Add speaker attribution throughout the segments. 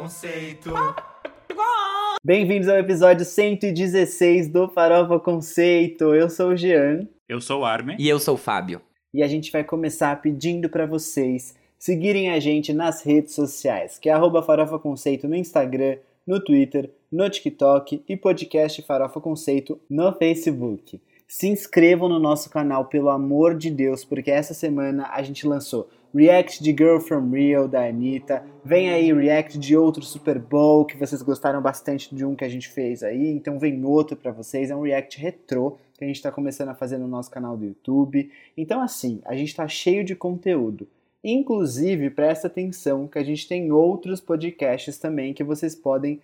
Speaker 1: Conceito.
Speaker 2: Bem-vindos ao episódio 116 do Farofa Conceito. Eu sou o Jean
Speaker 3: Eu sou o Armin.
Speaker 4: E eu sou o Fábio.
Speaker 2: e a gente vai começar pedindo para vocês seguirem a gente nas redes sociais, que é arroba Farofa Conceito no Instagram, no Twitter, no TikTok e podcast Farofa Conceito no Facebook. Se inscrevam no nosso canal, pelo amor de Deus, porque essa semana a gente lançou React de Girl From Real, da Anitta. Vem aí React de outro Super Bowl, que vocês gostaram bastante de um que a gente fez aí. Então vem outro pra vocês. É um React retrô, que a gente tá começando a fazer no nosso canal do YouTube. Então assim, a gente tá cheio de conteúdo. Inclusive, presta atenção que a gente tem outros podcasts também que vocês podem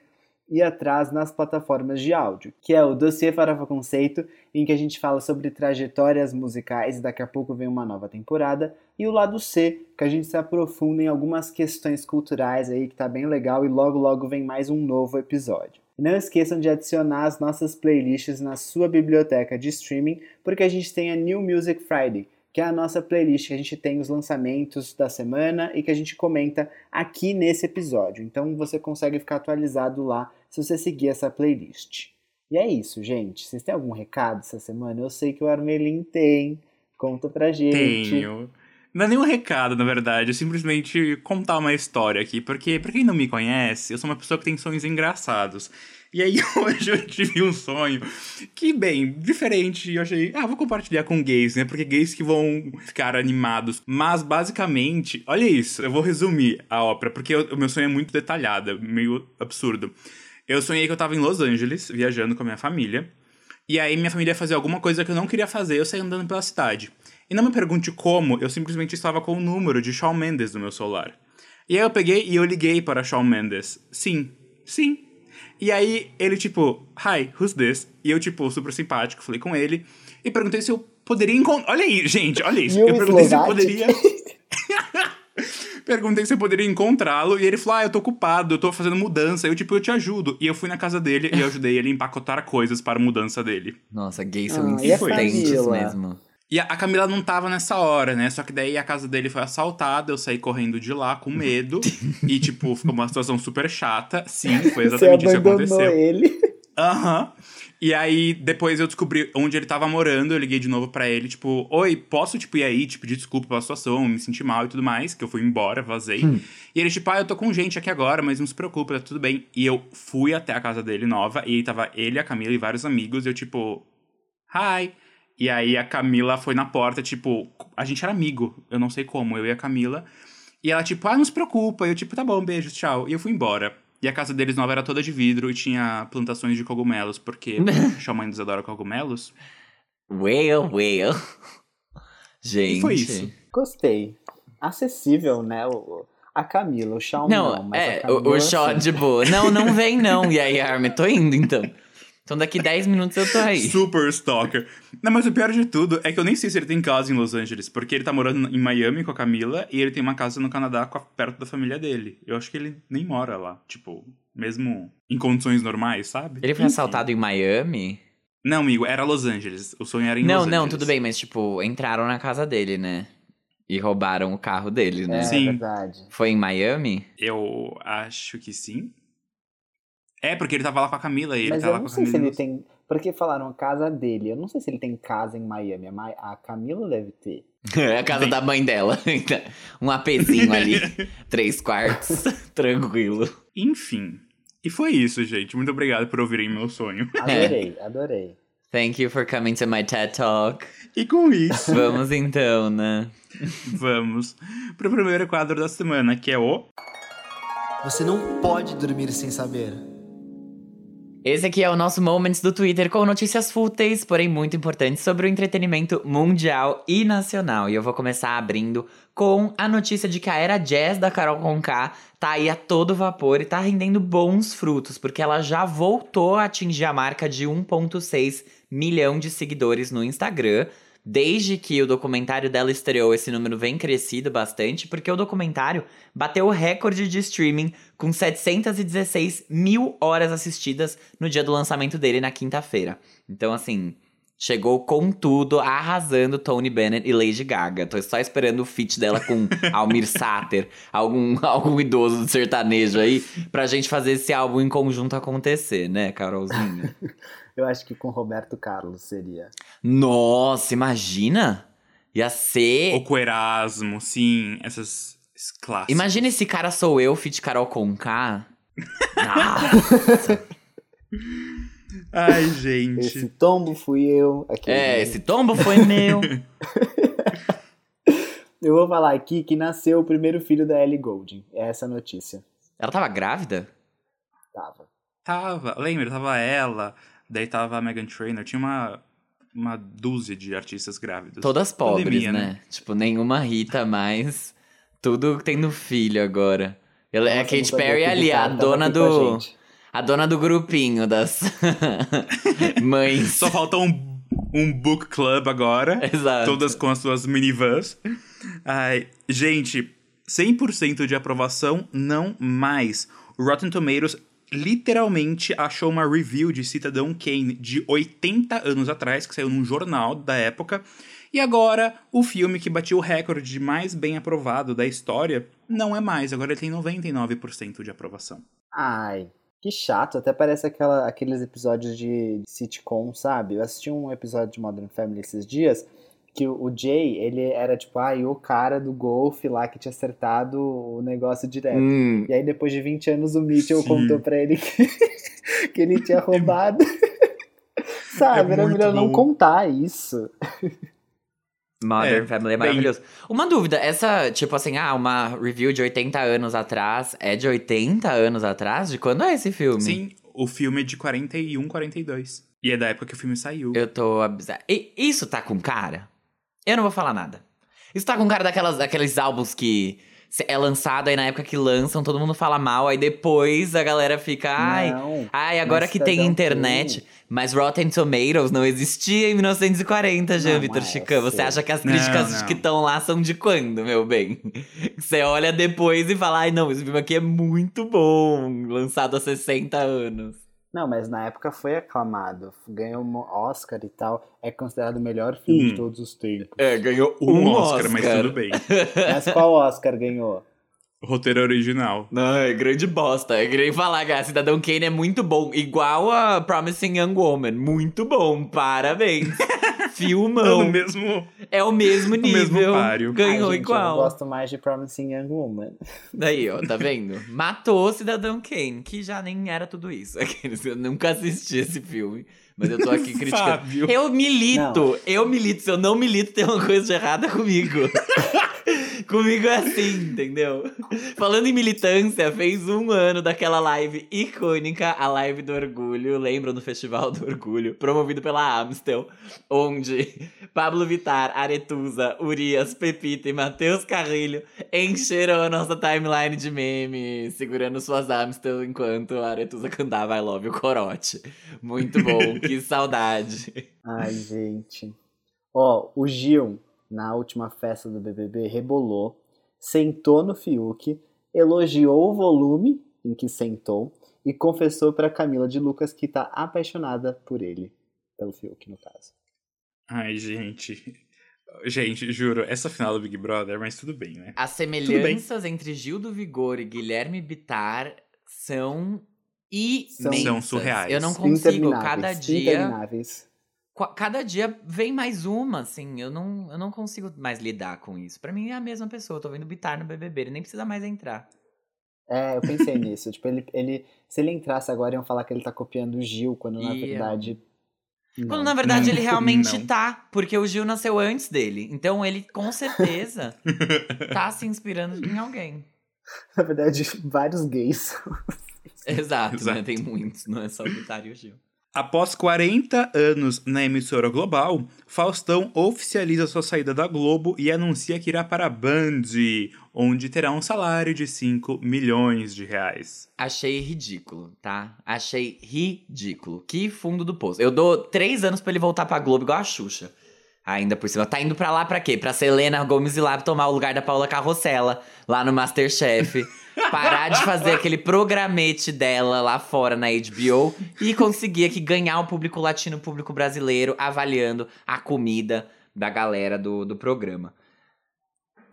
Speaker 2: ir atrás nas plataformas de áudio, que é o Dossiê Farofa Conceito, em que a gente fala sobre trajetórias musicais, e daqui a pouco vem uma nova temporada, e o lado C, que a gente se aprofunda em algumas questões culturais aí, que tá bem legal, e logo logo vem mais um novo episódio. E não esqueçam de adicionar as nossas playlists na sua biblioteca de streaming, porque a gente tem a New Music Friday, que é a nossa playlist que a gente tem os lançamentos da semana e que a gente comenta aqui nesse episódio. Então você consegue ficar atualizado lá se você seguir essa playlist. E é isso, gente. Vocês têm algum recado essa semana? Eu sei que o Armelin tem. Conta pra gente.
Speaker 3: Tenho. Não é nenhum recado, na verdade, é simplesmente contar uma história aqui, porque pra quem não me conhece, eu sou uma pessoa que tem sonhos engraçados. E aí hoje eu tive um sonho que, bem, diferente, eu achei, ah, vou compartilhar com gays, né? Porque gays que vão ficar animados. Mas basicamente, olha isso, eu vou resumir a ópera, porque o meu sonho é muito detalhado, meio absurdo. Eu sonhei que eu tava em Los Angeles, viajando com a minha família. E aí minha família ia fazer alguma coisa que eu não queria fazer, eu saí andando pela cidade. E não me pergunte como, eu simplesmente estava com o número de Shawn Mendes no meu celular. E aí eu peguei e eu liguei para Shawn Mendes. Sim, sim. E aí ele tipo, hi, who's this? E eu tipo, super simpático, falei com ele e perguntei se eu poderia encontrar. Olha aí, gente, olha isso. Eu perguntei se eu poderia. Perguntei se eu poderia encontrá-lo e ele falou: Ah, eu tô ocupado, eu tô fazendo mudança. Eu, tipo, eu te ajudo. E eu fui na casa dele e eu ajudei ele a empacotar coisas para a mudança dele.
Speaker 4: Nossa, gays são
Speaker 2: Ah, a
Speaker 4: insistentes mesmo.
Speaker 3: E a, Camila não tava nessa hora, né? Só que daí a casa dele foi assaltada, eu saí correndo de lá com medo. e, tipo, ficou uma situação super chata. Sim, foi
Speaker 2: Você
Speaker 3: exatamente isso que aconteceu.
Speaker 2: ele.
Speaker 3: Aham. E aí, depois eu descobri onde ele tava morando, eu liguei de novo pra ele, tipo, oi, posso, tipo, ir aí, te pedir desculpa pela situação, me senti mal e tudo mais, que eu fui embora, vazei. E ele, tipo, ah, eu tô com gente aqui agora, mas não se preocupa, tá tudo bem. E eu fui até a casa dele nova, e aí tava ele, a Camila e vários amigos, e eu, tipo, hi. E aí a Camila foi na porta, tipo, a gente era amigo, eu não sei como, eu e a Camila. E ela, tipo, ah, não se preocupa. E eu, tipo, tá bom, beijo, tchau. E eu fui embora. E a casa deles nova era toda de vidro e tinha plantações de cogumelos, porque Shawn Mendes adora cogumelos.
Speaker 4: Whale, whale. Gente.
Speaker 3: E foi isso.
Speaker 2: Gostei. Acessível, né? O, a Camila, o Shawn
Speaker 4: Não,
Speaker 2: não, mas
Speaker 4: é,
Speaker 2: a Camila,
Speaker 4: o, o shot
Speaker 2: assim.
Speaker 4: de boa. Não, não vem não. E aí, Armin, tô indo então. Então daqui 10 minutos eu tô aí.
Speaker 3: Super stalker. Não, mas o pior de tudo é que eu nem sei se ele tem casa em Los Angeles, porque ele tá morando em Miami com a Camila e ele tem uma casa no Canadá a- perto da família dele. Eu acho que ele nem mora lá, tipo, mesmo em condições normais, sabe?
Speaker 4: Ele foi
Speaker 3: Enfim.
Speaker 4: assaltado em Miami?
Speaker 3: Não, amigo, era Los Angeles. O sonho era em
Speaker 4: não,
Speaker 3: Los
Speaker 4: não,
Speaker 3: Angeles.
Speaker 4: tudo bem, mas tipo, entraram na casa dele, né? E roubaram o carro dele, né?
Speaker 2: É
Speaker 3: Sim.
Speaker 2: verdade.
Speaker 4: Foi em Miami?
Speaker 3: Eu acho que sim. É, porque ele tava lá com a Camila e ele
Speaker 2: Mas
Speaker 3: tá
Speaker 2: eu
Speaker 3: lá
Speaker 2: não
Speaker 3: com a
Speaker 2: sei se
Speaker 3: Camila.
Speaker 2: ele tem. Porque falaram a casa dele. Eu não sei se ele tem casa em Miami. A, Ma- a Camila deve ter.
Speaker 4: É a casa
Speaker 3: Bem.
Speaker 4: da mãe dela. um apezinho ali. Três quartos. Tranquilo.
Speaker 3: Enfim. E foi isso, gente. Muito obrigado por ouvirem meu sonho.
Speaker 2: Adorei, adorei.
Speaker 4: Thank you for coming to my TED Talk.
Speaker 3: E com isso,
Speaker 4: Vamos então, né?
Speaker 3: vamos pro primeiro quadro da semana, que é o.
Speaker 1: Você não pode dormir sem saber.
Speaker 4: Esse aqui é o nosso Moments do Twitter com notícias fúteis, porém muito importantes sobre o entretenimento mundial e nacional. E eu vou começar abrindo com a notícia de que a era jazz da Carol Conká tá aí a todo vapor e tá rendendo bons frutos, porque ela já voltou a atingir a marca de 1.6 milhão de seguidores no Instagram. Desde que o documentário dela estreou, esse número vem crescido bastante, porque o documentário bateu o recorde de streaming com 716 mil horas assistidas no dia do lançamento dele na quinta-feira. Então, assim, Chegou com tudo, arrasando Tony Bennett e Lady Gaga. Tô só esperando o feat dela com Almir Sater, algum, algum idoso do sertanejo aí, pra gente fazer esse álbum em conjunto acontecer, né, Carolzinha?
Speaker 2: Eu acho que com Roberto Carlos seria.
Speaker 4: Nossa, imagina! Ia ser.
Speaker 3: Ou com Erasmo, sim, essas clássicos.
Speaker 4: Imagina esse cara sou eu, feat Carol Conká. Nossa!
Speaker 3: Ai, gente.
Speaker 2: Esse tombo fui eu. aquele-
Speaker 4: é, esse tombo foi meu.
Speaker 2: Eu vou falar aqui que nasceu o primeiro filho da Ellie Goulding. É essa a notícia.
Speaker 4: Ela tava grávida?
Speaker 2: Tava.
Speaker 3: Tava, lembra? Tava ela, daí tava a Megan Trainor, tinha uma, uma dúzia de artistas grávidos.
Speaker 4: Todas pobres,
Speaker 3: Pandemia,
Speaker 4: né? Tipo, nenhuma Rita mais. Tudo tendo filho agora. Ela é a
Speaker 2: Nossa,
Speaker 4: Katy
Speaker 2: sabia
Speaker 4: Perry ali, a dona
Speaker 2: a
Speaker 4: do. A dona do grupinho das mães.
Speaker 3: Só falta um, um book club agora.
Speaker 4: Exato.
Speaker 3: Todas com as suas minivans. Ai, gente, 100% de aprovação, não mais. O Rotten Tomatoes literalmente achou uma review de Cidadão Kane de 80 anos atrás, que saiu num jornal da época. E agora, o filme que bateu o recorde de mais bem aprovado da história não é mais. Agora ele tem 99% de aprovação.
Speaker 2: Ai, que chato. Até parece aquela, aqueles episódios de sitcom, sabe? Eu assisti um episódio de Modern Family esses dias que o Jay, ele era tipo, ai, o cara do golfe lá que tinha acertado o negócio direto.
Speaker 4: Hum,
Speaker 2: E aí, depois de 20 anos, o Mitchell
Speaker 3: Sim.
Speaker 2: contou pra ele que, que ele tinha roubado. Sabe?
Speaker 3: É
Speaker 2: Era melhor não
Speaker 3: bom.
Speaker 2: contar isso.
Speaker 4: Modern
Speaker 3: É,
Speaker 4: Family é
Speaker 3: bem-
Speaker 4: maravilhoso. Uma dúvida, essa, tipo assim, ah, uma review de 80 anos atrás, é de 80 anos atrás? De quando é esse filme?
Speaker 3: Sim, o filme é de 41, 42. E é da época que o filme saiu.
Speaker 4: Eu tô abisado. E isso tá com cara? Eu não vou falar nada. Isso tá com cara daquelas, daqueles álbuns que é lançado aí na época que lançam, todo mundo fala mal, aí depois a galera fica, ai,
Speaker 2: não.
Speaker 4: ai, agora que tem internet. Mas Rotten Tomatoes não existia em 1940, Jean
Speaker 2: Não,
Speaker 4: Vitor
Speaker 2: é,
Speaker 4: Chicão. Você
Speaker 2: sim.
Speaker 4: acha que as
Speaker 3: Não,
Speaker 4: críticas
Speaker 3: não.
Speaker 4: que estão lá são de quando, meu bem? Você olha depois e fala, ai não, esse filme aqui é muito bom, lançado há 60 anos.
Speaker 2: Não, mas na época foi aclamado. Ganhou um Oscar e tal. É considerado o melhor filme
Speaker 3: Um.
Speaker 2: de todos os tempos.
Speaker 4: É, ganhou
Speaker 3: Um, Oscar, mas tudo bem.
Speaker 2: Mas qual Oscar ganhou?
Speaker 3: Roteiro original.
Speaker 4: Não, é grande bosta. Eu queria falar que a Cidadão Kane é muito bom. Igual a Promising Young Woman. Muito bom. Parabéns. Filmão.
Speaker 3: No mesmo.
Speaker 4: É o mesmo
Speaker 3: No mesmo
Speaker 4: nível.
Speaker 3: páreo.
Speaker 4: Ganhou
Speaker 2: Ai, gente,
Speaker 4: igual.
Speaker 2: Eu gosto mais de Promising Young Woman.
Speaker 4: Daí, ó, tá vendo? Matou o Cidadão Kane, que já nem era tudo isso. Aqueles- Eu nunca assisti esse filme. Mas eu tô aqui criticando.
Speaker 3: Fábio.
Speaker 4: Eu milito, eu milito. Se eu não milito, tem uma coisa de errada comigo. Comigo é assim, entendeu? Falando em militância, fez um ano daquela live icônica, a live do orgulho. Lembram do Festival do Orgulho? Promovido pela Amstel, onde Pablo Vittar, Aretusa, Urias, Pepita e Matheus Carrilho encheram a nossa timeline de memes, segurando suas Amstel enquanto a Aretusa cantava I Love You Corote. Muito bom, que saudade.
Speaker 2: Ai, gente. Ó, o Gil, na última festa do BBB, rebolou, sentou no Fiuk, elogiou o volume em que sentou e confessou pra Camila de Lucas que tá apaixonada por ele. Pelo Fiuk, no caso.
Speaker 3: Ai, gente. Gente, juro, essa final do Big Brother, mas tudo bem, né?
Speaker 4: As semelhanças entre Gil do Vigor e Guilherme Bittar são imensas.
Speaker 3: São surreais.
Speaker 4: Eu não consigo, cada dia, cada dia vem mais uma, assim, eu não, eu não consigo mais lidar com isso. Pra mim é a mesma pessoa, eu tô vendo Bittar no BBB, ele nem precisa mais entrar.
Speaker 2: É, eu pensei nisso. Tipo, ele, ele, se ele entrasse agora, iam falar que ele tá copiando o Gil, quando na
Speaker 4: Iam.
Speaker 2: verdade.
Speaker 4: Quando
Speaker 2: não.
Speaker 4: na verdade ele realmente
Speaker 3: Não.
Speaker 4: tá, porque o Gil nasceu antes dele. Então ele com certeza tá se inspirando em alguém.
Speaker 2: Na verdade, vários gays.
Speaker 4: Exato, né?
Speaker 3: Exato.
Speaker 4: Tem muitos, não é só o Bittar e o Gil.
Speaker 3: Após 40 anos na emissora global, Faustão oficializa sua saída da Globo e anuncia que irá para a Band, onde terá um salário de 5 milhões de reais.
Speaker 4: Achei ridículo, tá? Achei ridículo. Que fundo do poço. Eu dou três anos pra ele voltar pra Globo igual a Xuxa. Ainda por cima. Tá indo pra lá pra quê? Pra Selena Gomes e lá tomar o lugar da Paula Carrossela, lá no Masterchef. Parar de fazer aquele programete dela lá fora na HBO e conseguir aqui ganhar o público latino, o público brasileiro, avaliando a comida da galera do, do programa.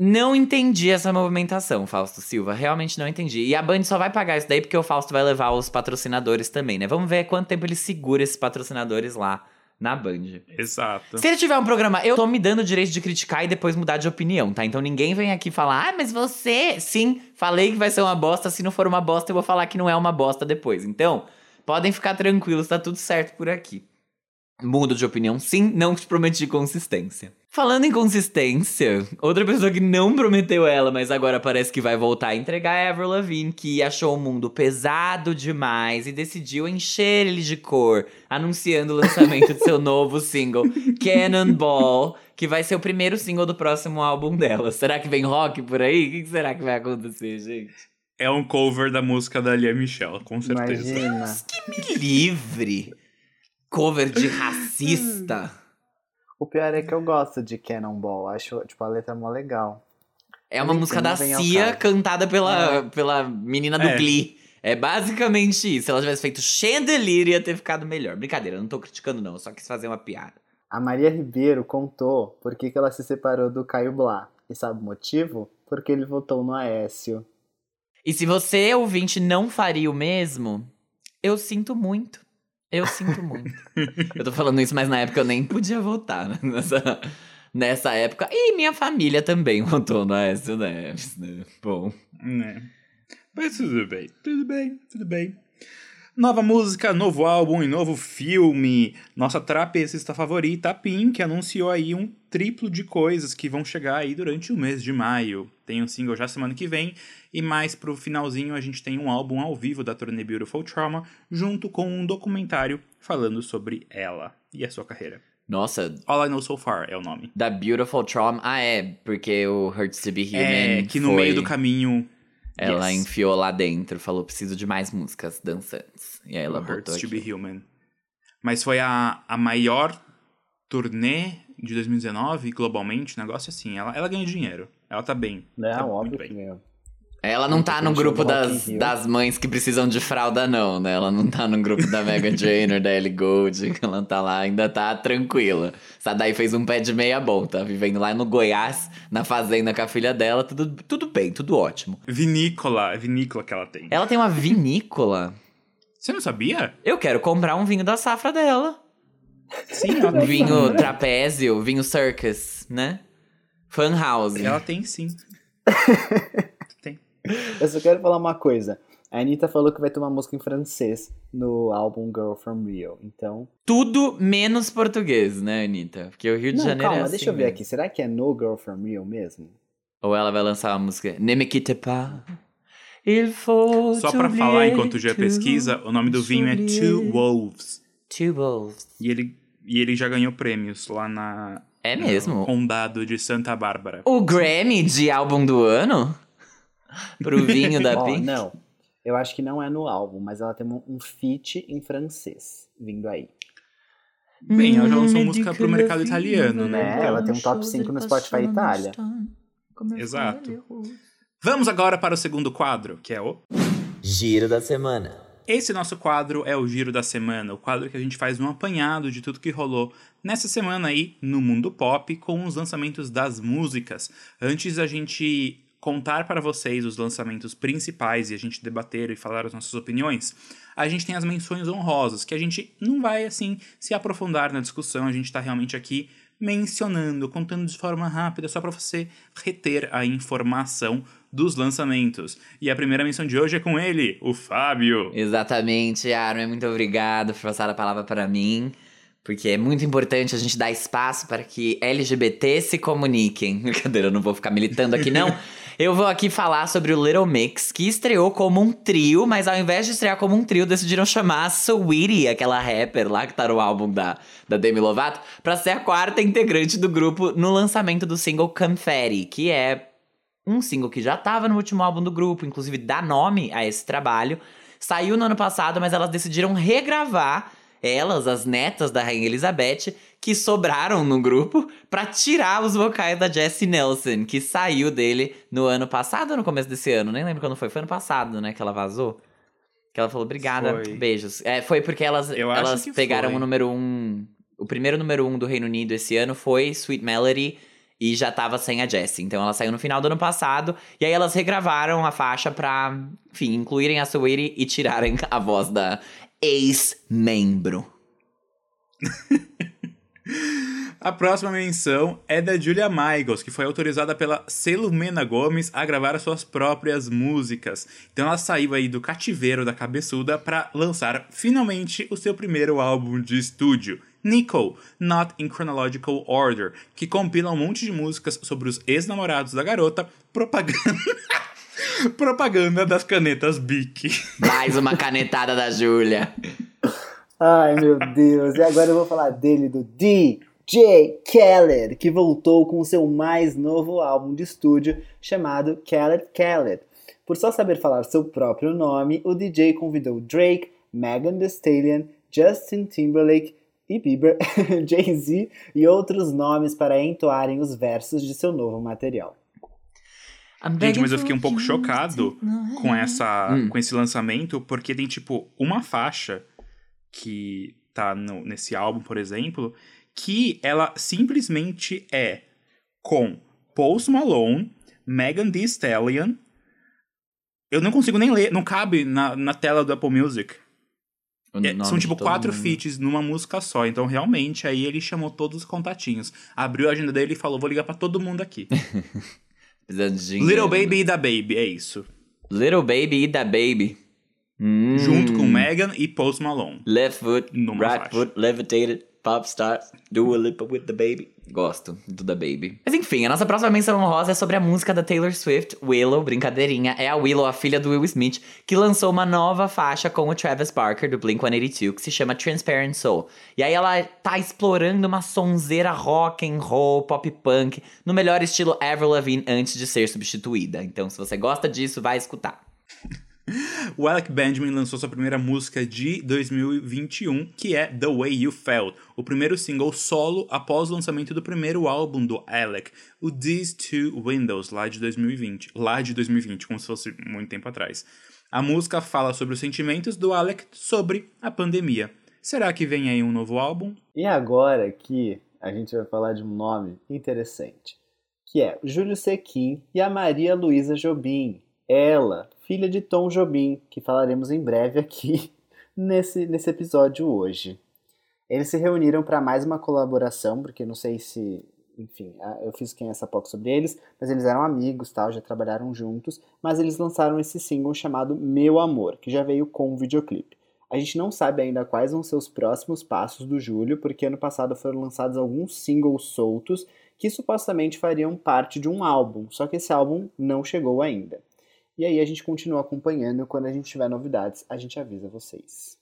Speaker 4: Não entendi essa movimentação, Fausto Silva. Realmente não entendi. E a Band só vai pagar isso daí porque o Fausto vai levar os patrocinadores também, né? Vamos ver quanto tempo ele segura esses patrocinadores lá na Band.
Speaker 3: Exato.
Speaker 4: Se ele tiver um programa, eu tô me dando o direito de criticar e depois mudar de opinião, tá? Então ninguém vem aqui falar, ah, mas você. Sim, falei que vai ser uma bosta. Se não for uma bosta, eu vou falar que não é uma bosta depois. Então, podem ficar tranquilos, tá tudo certo por aqui. Mudo de opinião, sim, não te prometi consistência. Falando em consistência, outra pessoa que não prometeu ela, mas agora parece que vai voltar a entregar é a Avril Lavigne, que achou o mundo pesado demais e decidiu encher ele de cor, anunciando o lançamento de seu novo single, Cannonball, que vai ser o primeiro single do próximo álbum dela. Será que vem rock por aí? O que será que vai acontecer, gente?
Speaker 3: É um cover da música da Lia Michelle, com certeza.
Speaker 2: Imagina.
Speaker 4: Que me livre! Cover de racista.
Speaker 2: O pior é que eu gosto de Cannonball. Acho, tipo, a letra mó legal.
Speaker 4: É uma
Speaker 2: Nem
Speaker 4: música da Cia cantada pela, pela menina do
Speaker 3: É.
Speaker 4: Glee. É basicamente isso. Se ela tivesse feito Chandelier, ia ter ficado melhor. Brincadeira, eu não tô criticando, não. Eu só quis fazer uma piada.
Speaker 2: A Maria Ribeiro contou por que, que ela se separou do Caio Blá. E sabe o motivo? Porque ele votou no Aécio.
Speaker 4: E se você, ouvinte, não faria o mesmo, eu sinto muito. Eu sinto muito. eu tô falando isso, mas na época eu nem podia votar, né? Nessa, nessa época. E minha família também votou no Aécio Neves, né? Bom.
Speaker 3: Né? Mas tudo bem, tudo bem, tudo bem. Nova música, novo álbum e novo filme. Nossa trapecista favorita, a Pink, anunciou aí um triplo de coisas que vão chegar aí durante o mês de maio. Tem um single já semana que vem e mais pro finalzinho a gente tem um álbum ao vivo da turnê Beautiful Trauma, junto com um documentário falando sobre ela e a sua carreira.
Speaker 4: Nossa,
Speaker 3: All I Know So Far é o nome.
Speaker 4: da Beautiful Trauma. Ah, é, porque o Hurts to Be Human.
Speaker 3: É, que no
Speaker 4: foi-
Speaker 3: meio do caminho
Speaker 4: Ela
Speaker 3: Yes.
Speaker 4: enfiou lá dentro, falou: preciso de mais músicas dançantes. E aí ela
Speaker 3: Hurts
Speaker 4: botou
Speaker 3: to
Speaker 4: aqui.
Speaker 3: Be Human. Mas foi a, a maior turnê de 2019 globalmente, um negócio assim. Ela, ela ganha dinheiro. Ela tá bem.
Speaker 2: Né?
Speaker 3: tá
Speaker 2: Óbvio que
Speaker 3: bem.
Speaker 2: meu.
Speaker 4: Ela não tá no grupo das, das mães que precisam de fralda, não, né? Ela não tá no grupo da Megan Trainor, da Ellie Gold. Ela tá lá, ainda tá tranquila. Essa daí fez um pé de meia bom, tá vivendo lá no Goiás, na fazenda com a filha dela. Tudo, tudo bem, tudo ótimo.
Speaker 3: Vinícola, vinícola que ela tem.
Speaker 4: Ela tem uma vinícola.
Speaker 3: Você não sabia?
Speaker 4: Eu quero comprar um vinho da safra dela.
Speaker 3: Sim, ela tem.
Speaker 4: vinho trapézio, vinho circus, né? Fun house.
Speaker 3: Ela tem sim. tem.
Speaker 2: Eu só quero falar uma coisa. A Anitta falou que vai ter uma música em francês no álbum Girl From Rio. Então.
Speaker 4: Tudo menos português, né, Anitta? Porque o Rio de
Speaker 2: Não,
Speaker 4: Janeiro
Speaker 2: calma,
Speaker 4: é assim
Speaker 2: deixa eu ver
Speaker 4: mesmo.
Speaker 2: aqui. Será que é no Girl From Rio mesmo?
Speaker 4: Ou ela vai lançar uma música Ne me quitte pas. Il faut
Speaker 3: Só pra falar enquanto o Gia
Speaker 4: tout,
Speaker 3: pesquisa, o nome do vinho é Two. Wolves.
Speaker 4: Two Wolves.
Speaker 3: E ele, e ele já ganhou prêmios lá na,
Speaker 4: É
Speaker 3: no
Speaker 4: mesmo?
Speaker 3: condado de Santa Bárbara.
Speaker 4: O Grammy de álbum do ano? Pro vinho da Pink?
Speaker 2: não. Eu acho que não é no álbum, mas ela tem um, um feat em francês vindo aí.
Speaker 3: Bem, ela já
Speaker 4: Hum,
Speaker 3: lançou música pro mercado italiano, né?
Speaker 2: É, ela tem um top 5 no Spotify Itália.
Speaker 3: Exato. Vamos agora para o segundo quadro, que é o
Speaker 5: Giro da semana.
Speaker 3: Esse nosso quadro é o Giro da Semana, o quadro que a gente faz um apanhado de tudo que rolou nessa semana aí no mundo pop com os lançamentos das músicas. Antes da gente contar para vocês os lançamentos principais e a gente debater e falar as nossas opiniões, a gente tem as menções honrosas, que a gente não vai assim se aprofundar na discussão, a gente está realmente aqui mencionando, contando de forma rápida, só para você reter a informação dos lançamentos. E a primeira menção de hoje é com ele, o Fábio.
Speaker 4: Exatamente, Armin. Muito obrigado por passar a palavra para mim. Porque é muito importante a gente dar espaço para que LGBT se comuniquem. Brincadeira, eu não vou ficar militando aqui, não. Eu vou aqui falar sobre o Little Mix, que estreou como um trio, mas ao invés de estrear como um trio, decidiram chamar a Saweetie, aquela rapper lá que tá no álbum da, da Demi Lovato, pra ser a quarta integrante do grupo no lançamento do single Confetti, que é um single que já tava no último álbum do grupo, inclusive dá nome a esse trabalho. Saiu no ano passado, mas elas decidiram regravar elas, as netas da Rainha Elizabeth, que sobraram no grupo pra tirar os vocais da Jessie Nelson, que saiu dele no ano passado ou no começo desse ano? Nem lembro quando foi. Foi ano passado, né, que ela vazou. Que ela falou, obrigada,
Speaker 3: Foi.
Speaker 4: beijos. É, foi porque elas,
Speaker 3: Eu
Speaker 4: elas pegaram
Speaker 3: foi.
Speaker 4: o número um. O primeiro número um do Reino Unido esse ano foi Sweet Melody e já tava sem a Jessie. Então ela saiu no final do ano passado. E aí elas regravaram a faixa pra, enfim, incluírem a Sweetie e tirarem a voz da ex-membro.
Speaker 3: A próxima menção é da Julia Michaels, que foi autorizada pela Selumena Gomes a gravar as suas próprias músicas. Então ela saiu aí do cativeiro da cabeçuda para lançar finalmente o seu primeiro álbum de estúdio, Nico, Not in Chronological Order, que compila um monte de músicas sobre os ex-namorados da garota, propaganda propaganda das canetas Bic.
Speaker 4: Mais uma canetada da Júlia.
Speaker 2: Ai, meu Deus. E agora eu vou falar dele, do DJ Khaled, que voltou com o seu mais novo álbum de estúdio chamado Khaled Khaled. Por só saber falar seu próprio nome, o DJ convidou Drake, Megan Thee Stallion, Justin Timberlake e Bieber, Jay-Z e outros nomes para entoarem os versos de seu novo material.
Speaker 3: Gente, mas eu fiquei um pouco chocado com essa
Speaker 4: Hum.
Speaker 3: com esse lançamento, porque tem tipo uma faixa que tá no- nesse álbum, por exemplo, que ela simplesmente é com Post Malone, Megan Thee Stallion. Eu não consigo nem ler, não cabe na, na tela do Apple Music. É, são tipo quatro
Speaker 4: mundo.
Speaker 3: feats numa música só. Então, realmente, aí ele chamou todos os contatinhos. Abriu a agenda dele e falou: vou ligar pra todo mundo aqui.
Speaker 4: Precisando de dinheiro,
Speaker 3: Little
Speaker 4: né?
Speaker 3: Baby e da Baby, é isso.
Speaker 4: Little Baby e da Baby. Hum.
Speaker 3: Junto com Megan e Post Malone.
Speaker 4: Left foot, right
Speaker 3: faixa.
Speaker 4: foot, levitated, pop star, Dua Lipa with the baby. Gosto do da Baby. Mas enfim, a nossa próxima menção honrosa é sobre a música da Taylor Swift, Willow, brincadeirinha. É a Willow, a filha do Will Smith, que lançou uma nova faixa com o Travis Barker, do Blink-182, que se chama Transparent Soul. E aí ela tá explorando uma sonzeira rock and roll, pop punk, no melhor estilo Avril Lavigne antes de ser substituída. Então se você gosta disso, vai escutar.
Speaker 3: O Alec Benjamin lançou sua primeira música de 2021, que é The Way You Felt, o primeiro single solo após o lançamento do primeiro álbum do Alec, o These Two Windows, lá de 2020. Lá de 2020, como se fosse muito tempo atrás. A música fala sobre os sentimentos do Alec sobre a pandemia. Será que vem aí um novo álbum?
Speaker 2: E agora aqui a gente vai falar de um nome interessante, que é Júlio Sequin e a Maria Luísa Jobim. Ela, filha de Tom Jobim, que falaremos em breve aqui nesse, nesse episódio hoje. Eles se reuniram para mais uma colaboração, porque não sei se, enfim, eu fiz quem essa POC sobre eles, mas eles eram amigos, tal, já trabalharam juntos, mas eles lançaram esse single chamado Meu Amor, que já veio com um videoclipe. A gente não sabe ainda quais vão ser os próximos passos do Júlio, porque ano passado foram lançados alguns singles soltos que supostamente fariam parte de um álbum, só que esse álbum não chegou ainda. E aí a gente continua acompanhando, quando a gente tiver novidades, a gente avisa vocês.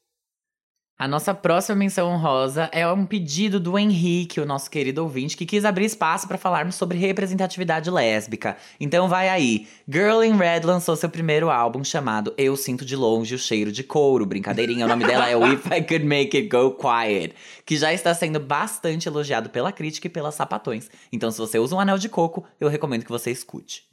Speaker 4: A nossa próxima menção honrosa é um pedido do Henrique, o nosso querido ouvinte, que quis abrir espaço para falarmos sobre representatividade lésbica. Então vai aí. Girl in Red lançou seu primeiro álbum chamado Eu Sinto de Longe o Cheiro de Couro. Brincadeirinha, o nome dela é If I Could Make It Go Quiet, que já está sendo bastante elogiado pela crítica e pelas sapatões. Então se você usa um anel de coco, eu recomendo que você escute.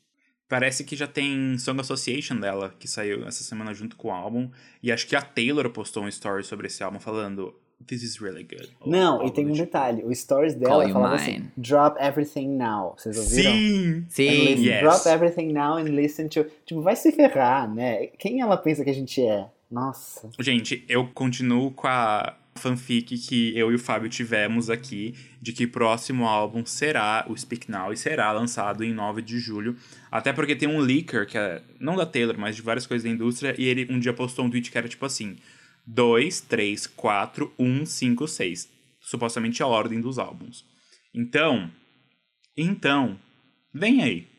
Speaker 3: Parece que já tem Song Association dela, que saiu essa semana junto com o álbum. E acho que a Taylor postou um story sobre esse álbum falando This is really good. ou
Speaker 2: Não, e tem um
Speaker 3: tipo.
Speaker 2: detalhe, o stories
Speaker 4: Call
Speaker 2: dela
Speaker 4: you
Speaker 2: falava
Speaker 4: mine.
Speaker 2: assim, Drop Everything Now. Vocês ouviram?
Speaker 3: Sim!
Speaker 4: Sim.
Speaker 2: listen-
Speaker 3: yes.
Speaker 2: Drop everything now and listen to. Tipo, vai se ferrar, né? Quem ela pensa que a gente é? Nossa.
Speaker 3: Gente, eu continuo com a fanfic que eu e o Fábio tivemos aqui de que próximo álbum será o Speak Now e será lançado em 9 de julho. Até porque tem um leaker, que é não da Taylor, mas de várias coisas da indústria, e ele um dia postou um tweet que era tipo assim: 2, 3, 4, 1, 5, 6. Supostamente a ordem dos álbuns. Então, então, vem aí.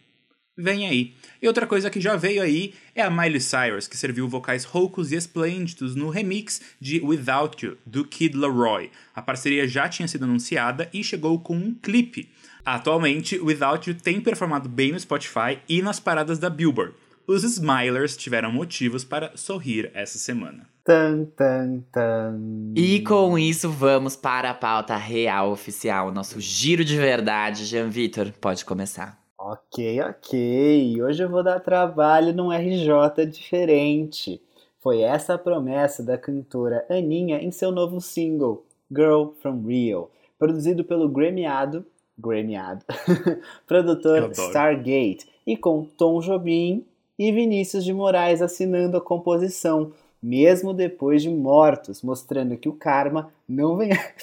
Speaker 3: Vem aí. E outra coisa que já veio aí é a Miley Cyrus, que serviu vocais roucos e esplêndidos no remix de Without You, do Kid Laroi. A parceria já tinha sido anunciada e chegou com um clipe. Atualmente, Without You tem performado bem no Spotify e nas paradas da Billboard. os Smilers tiveram motivos para sorrir essa semana.
Speaker 2: Tan, tan, tan.
Speaker 4: E com isso, vamos para a pauta real oficial, nosso giro de verdade. Jean Vitor, pode começar.
Speaker 2: Ok, ok. Hoje eu vou dar trabalho num RJ diferente. Foi essa a promessa da cantora Aninha em seu novo single, Girl from Rio, produzido pelo Grammyado, Grammyado, produtor Stargate, e com Tom Jobim e Vinícius de Moraes assinando a composição, mesmo depois de mortos, mostrando que o karma não vem a...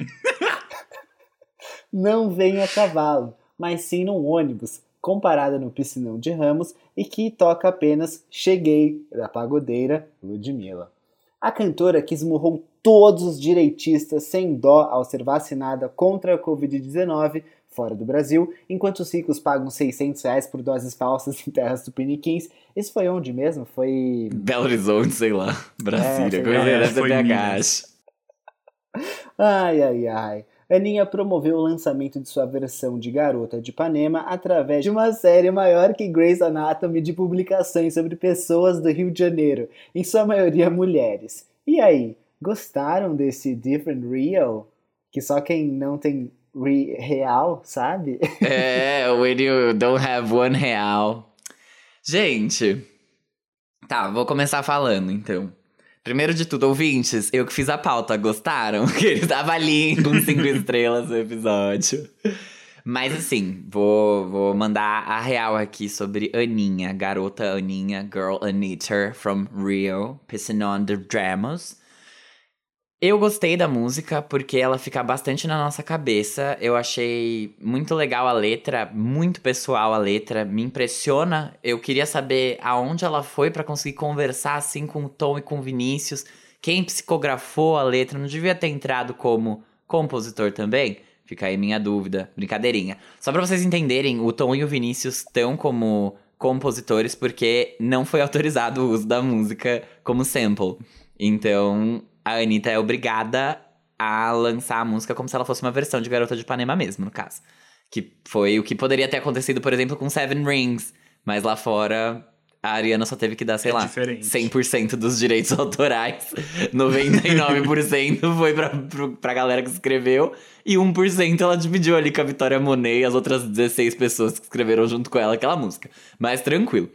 Speaker 2: não vem a cavalo, mas sim num ônibus, comparada no piscinão de Ramos e que toca apenas Cheguei, da pagodeira Ludmilla. A cantora que esmurrou todos os direitistas sem dó ao ser vacinada contra a Covid-19 fora do Brasil, enquanto os ricos pagam 600 reais por doses falsas em terras tupiniquins. Isso foi onde mesmo? Foi...
Speaker 4: Belo Horizonte, sei lá. Brasília,
Speaker 2: É,
Speaker 4: coisa
Speaker 3: lá.
Speaker 4: dessa
Speaker 3: Foi
Speaker 4: BH.
Speaker 2: Ai, ai, ai. Aninha promoveu o lançamento de sua versão de Garota de Ipanema através de uma série maior que Grey's Anatomy de publicações sobre pessoas do Rio de Janeiro, em sua maioria mulheres. E aí, gostaram desse Different Real? Que só quem não tem re real, sabe?
Speaker 4: É, when you don't have one real. Gente, tá, vou começar falando então. Primeiro de tudo, ouvintes, eu que fiz a pauta, gostaram? Que ele tava lindo com cinco estrelas no episódio. Mas assim, vou, vou mandar a real aqui sobre Aninha, garota Aninha, girl Anita from Rio, pissing on the dramas. Eu gostei da música porque ela fica bastante na nossa cabeça. Eu achei muito legal a letra, muito pessoal a letra, me impressiona. Eu queria saber aonde ela foi pra conseguir conversar assim com o Tom e com o Vinícius. Quem psicografou a letra não devia ter entrado como compositor também? Fica aí minha dúvida, brincadeirinha. Só pra vocês entenderem, o Tom e o Vinícius estão como compositores porque não foi autorizado o uso da música como sample. Então, a Anitta é obrigada a lançar a música como se ela fosse uma versão de Garota de Ipanema mesmo, no caso. Que foi o que poderia ter acontecido, por exemplo, com Seven Rings. Mas lá fora, a Ariana só teve que dar, sei
Speaker 3: É
Speaker 4: lá,
Speaker 3: diferente.
Speaker 4: 100% dos direitos autorais. 99% foi pra, pra galera que escreveu. E 1% ela dividiu ali com a Vitória Monet e as outras 16 pessoas que escreveram junto com ela aquela música. Mas tranquilo.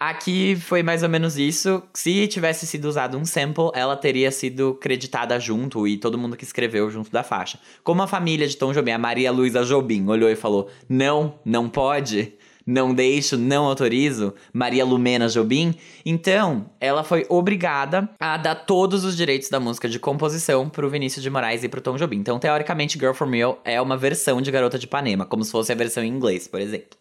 Speaker 4: Aqui foi mais ou menos isso. Se tivesse sido usado um sample, ela teria sido creditada junto e todo mundo que escreveu junto da faixa. Como a família de Tom Jobim, a Maria Luísa Jobim, olhou e falou: Não, não pode, não deixo, não autorizo. Maria Lumena Jobim. Então, ela foi obrigada a dar todos os direitos da música de composição pro Vinícius de Moraes e pro Tom Jobim. Então, teoricamente, Girl From Real é uma versão de Garota de Ipanema, como se fosse a versão em inglês, por exemplo.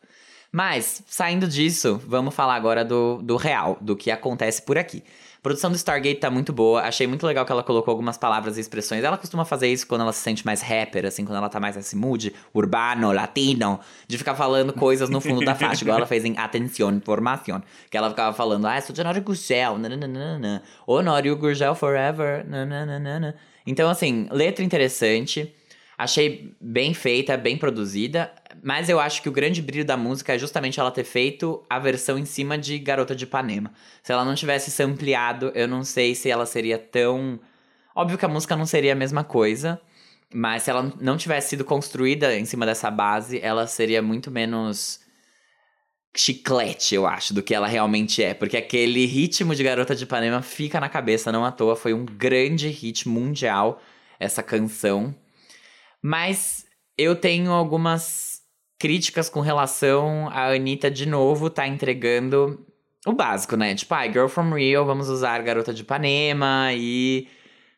Speaker 4: Mas, saindo disso, vamos falar agora do, do real, do que acontece por aqui. A produção do Stargate tá muito boa, achei muito legal que ela colocou algumas palavras e expressões. Ela costuma fazer isso quando ela se sente mais rapper, assim, quando ela tá mais nesse mood urbano, latino, de ficar falando coisas no fundo da faixa, igual ela fez em Atención, Información, que ela ficava falando, ah, sou de Honório Gurgel, nananana, Honório Gurgel forever, nananana. Então, assim, letra interessante, Achei bem feita, bem produzida, mas eu acho que o grande brilho da música é justamente ela ter feito a versão em cima de Garota de Ipanema. Se ela não tivesse sampleado, eu não sei se ela seria tão. Óbvio que a música não seria a mesma coisa, mas se ela não tivesse sido construída em cima dessa base, ela seria muito menos chiclete, eu acho, do que ela realmente é. Porque aquele ritmo de Garota de Ipanema fica na cabeça, não à toa. Foi um grande hit mundial, essa canção. Mas eu tenho algumas críticas com relação a Anitta, de novo, tá entregando o básico, né? Tipo, ah, Girl From Rio, vamos usar Garota de Ipanema e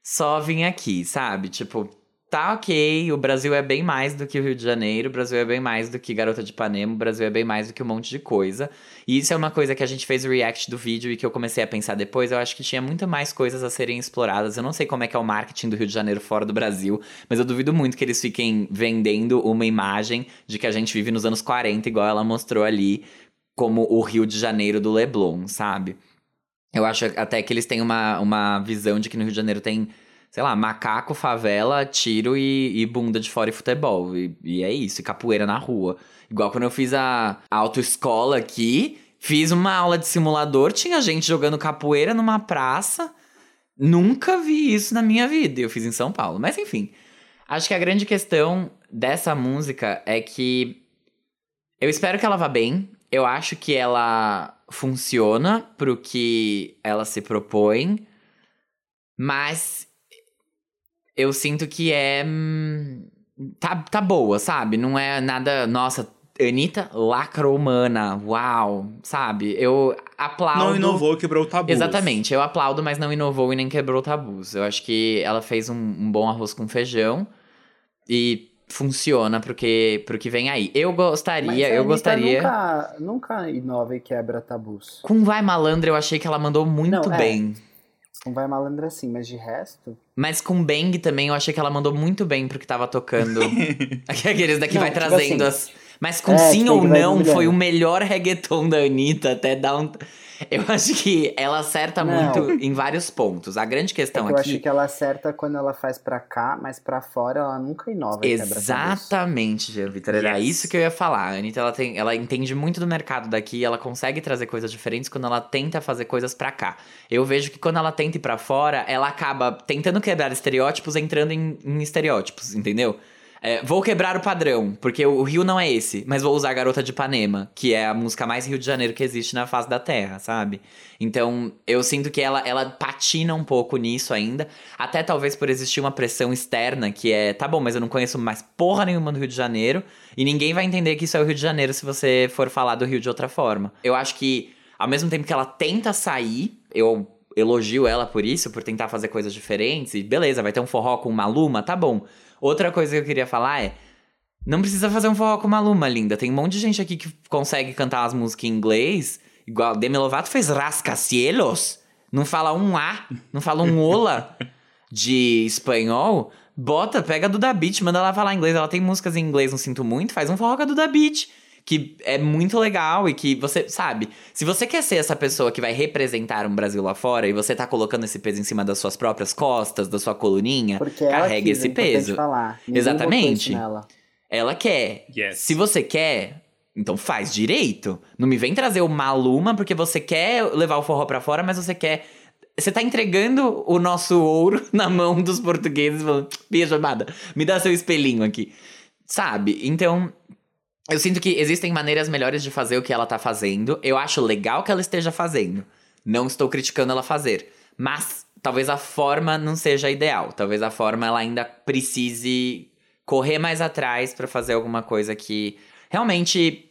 Speaker 4: só vim aqui, sabe? Tipo, tá ok, o Brasil é bem mais do que o Rio de Janeiro, o Brasil é bem mais do que Garota de Ipanema, o Brasil é bem mais do que um monte de coisa. E isso é uma coisa que a gente fez o react do vídeo e que eu comecei a pensar depois, eu acho que tinha muito mais coisas a serem exploradas. Eu não sei como é que é o marketing do Rio de Janeiro fora do Brasil, mas eu duvido muito que eles fiquem vendendo uma imagem de que a gente vive nos anos 40, igual ela mostrou ali, como o Rio de Janeiro do Leblon, sabe? Eu acho até que eles têm uma, uma visão de que no Rio de Janeiro tem, sei lá, macaco, favela, tiro e, e bunda de fora e futebol. E, e é isso, e capoeira na rua. Igual quando eu fiz a, a autoescola aqui, Fiz uma aula de simulador, tinha gente jogando capoeira numa praça. Nunca vi isso na minha vida. Eu fiz em São Paulo. Mas enfim. Acho que a grande questão dessa música é que eu espero que ela vá bem. Eu acho que ela funciona pro que ela se propõe. Mas eu sinto que é. hum, Tá, tá boa, sabe? Não é nada. Nossa, Anitta lacromana. Uau, sabe? Eu aplaudo.
Speaker 3: Não inovou, quebrou o tabu.
Speaker 4: Exatamente, eu aplaudo, mas não inovou e nem quebrou tabus. Eu acho que ela fez um, um bom arroz com feijão e funciona pro que, pro que vem aí. Eu
Speaker 2: Mas a
Speaker 4: gostaria, eu
Speaker 2: Anitta
Speaker 4: gostaria.
Speaker 2: Nunca, nunca inova e quebra tabus.
Speaker 4: Com Vai Malandra, eu achei que ela mandou muito
Speaker 2: Não, é. Não vai malandra assim, mas de resto.
Speaker 4: Mas com Bang também, eu achei que ela mandou muito bem pro que tava tocando. Aqueles daqui
Speaker 2: Não,
Speaker 4: vai
Speaker 2: tipo
Speaker 4: trazendo
Speaker 2: assim,
Speaker 4: as. Mas com
Speaker 2: é,
Speaker 4: sim
Speaker 2: tipo,
Speaker 4: ou não, foi o melhor reggaeton da Anitta até dar um. Eu acho que ela acerta
Speaker 2: Não.
Speaker 4: muito em vários pontos. A grande
Speaker 2: É
Speaker 4: questão
Speaker 2: que eu
Speaker 4: aqui.
Speaker 2: acho que ela acerta quando ela faz pra cá, mas pra fora ela nunca inova.
Speaker 4: Exatamente, Jean Vitor. Era
Speaker 3: Yes.
Speaker 4: isso que eu ia falar. A Anitta, ela, tem, ela entende muito do mercado daqui, ela consegue trazer coisas diferentes quando ela tenta fazer coisas pra cá. Eu vejo que quando ela tenta ir pra fora, ela acaba tentando quebrar estereótipos, entrando em, em estereótipos, entendeu? É, vou quebrar o padrão, porque o Rio não é esse, mas vou usar Garota de Ipanema, que é a música mais Rio de Janeiro que existe na face da Terra, sabe? Então, eu sinto que ela, ela patina um pouco nisso ainda, até talvez por existir uma pressão externa, que é, tá bom, mas eu não conheço mais porra nenhuma do Rio de Janeiro, e ninguém vai entender que isso é o Rio de Janeiro se você for falar do Rio de outra forma. Eu acho que, ao mesmo tempo que ela tenta sair, eu elogio ela por isso, por tentar fazer coisas diferentes, e beleza, vai ter um forró com Maluma, tá bom. Outra coisa que eu queria falar é. Não precisa fazer um forró com Maluma, linda. Tem um monte de gente aqui que consegue cantar as músicas em inglês. Igual Demi Lovato fez Rascacielos. Não fala um A, não fala um Ola de espanhol. Bota, pega a Duda Beat, manda ela falar inglês. Ela tem músicas em inglês, não sinto muito. Faz um forró com a Duda Beat. Que é muito legal e que você, sabe, se você quer ser essa pessoa que vai representar um Brasil lá fora e você tá colocando esse peso em cima das suas próprias costas, da sua coluninha,
Speaker 2: Porque ela
Speaker 4: carrega
Speaker 2: quis,
Speaker 4: esse
Speaker 2: é
Speaker 4: peso.
Speaker 2: Falar. Ninguém
Speaker 4: Exatamente. Ela quer.
Speaker 3: Yes.
Speaker 4: Se você quer, então faz direito. Não me vem trazer o Maluma porque você quer levar o forró pra fora, mas você quer. Você tá entregando o nosso ouro na mão dos portugueses, falando, beijo, amada, me dá seu espelhinho aqui. Sabe? Então, eu sinto que existem maneiras melhores de fazer o que ela tá fazendo. Eu acho legal que ela esteja fazendo. Não estou criticando ela fazer. Mas talvez a forma não seja ideal. Talvez a forma ela ainda precise correr mais atrás pra fazer alguma coisa que realmente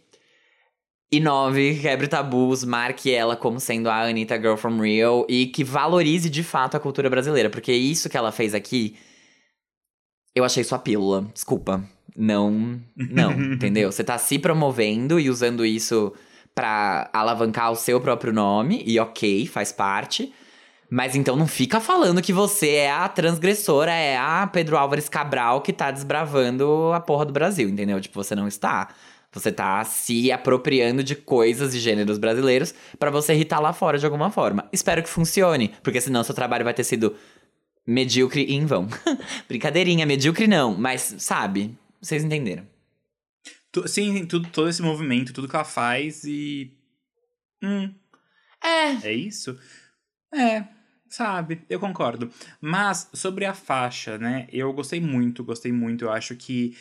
Speaker 4: inove, quebre tabus, marque ela como sendo a Anitta Girl from Rio e que valorize de fato a cultura brasileira. Porque isso que ela fez aqui, eu achei sua pílula. Desculpa. Não, não, entendeu? Você tá se promovendo e usando isso pra alavancar o seu próprio nome, e ok, faz parte. Mas então não fica falando que você é a transgressora, é a Pedro Álvares Cabral que tá desbravando a porra do Brasil, entendeu? Tipo, você não está. Você tá se apropriando de coisas e gêneros brasileiros pra você irritar lá fora de alguma forma. Espero que funcione, porque senão seu trabalho vai ter sido medíocre e em vão. Brincadeirinha, medíocre não, mas sabe, vocês entenderam.
Speaker 3: Tu- Sim, tudo, todo esse movimento, tudo que ela faz e. Hum,
Speaker 4: É,
Speaker 3: é isso? É, sabe, eu concordo. Mas sobre a faixa, né? Eu gostei muito, gostei muito. Eu acho que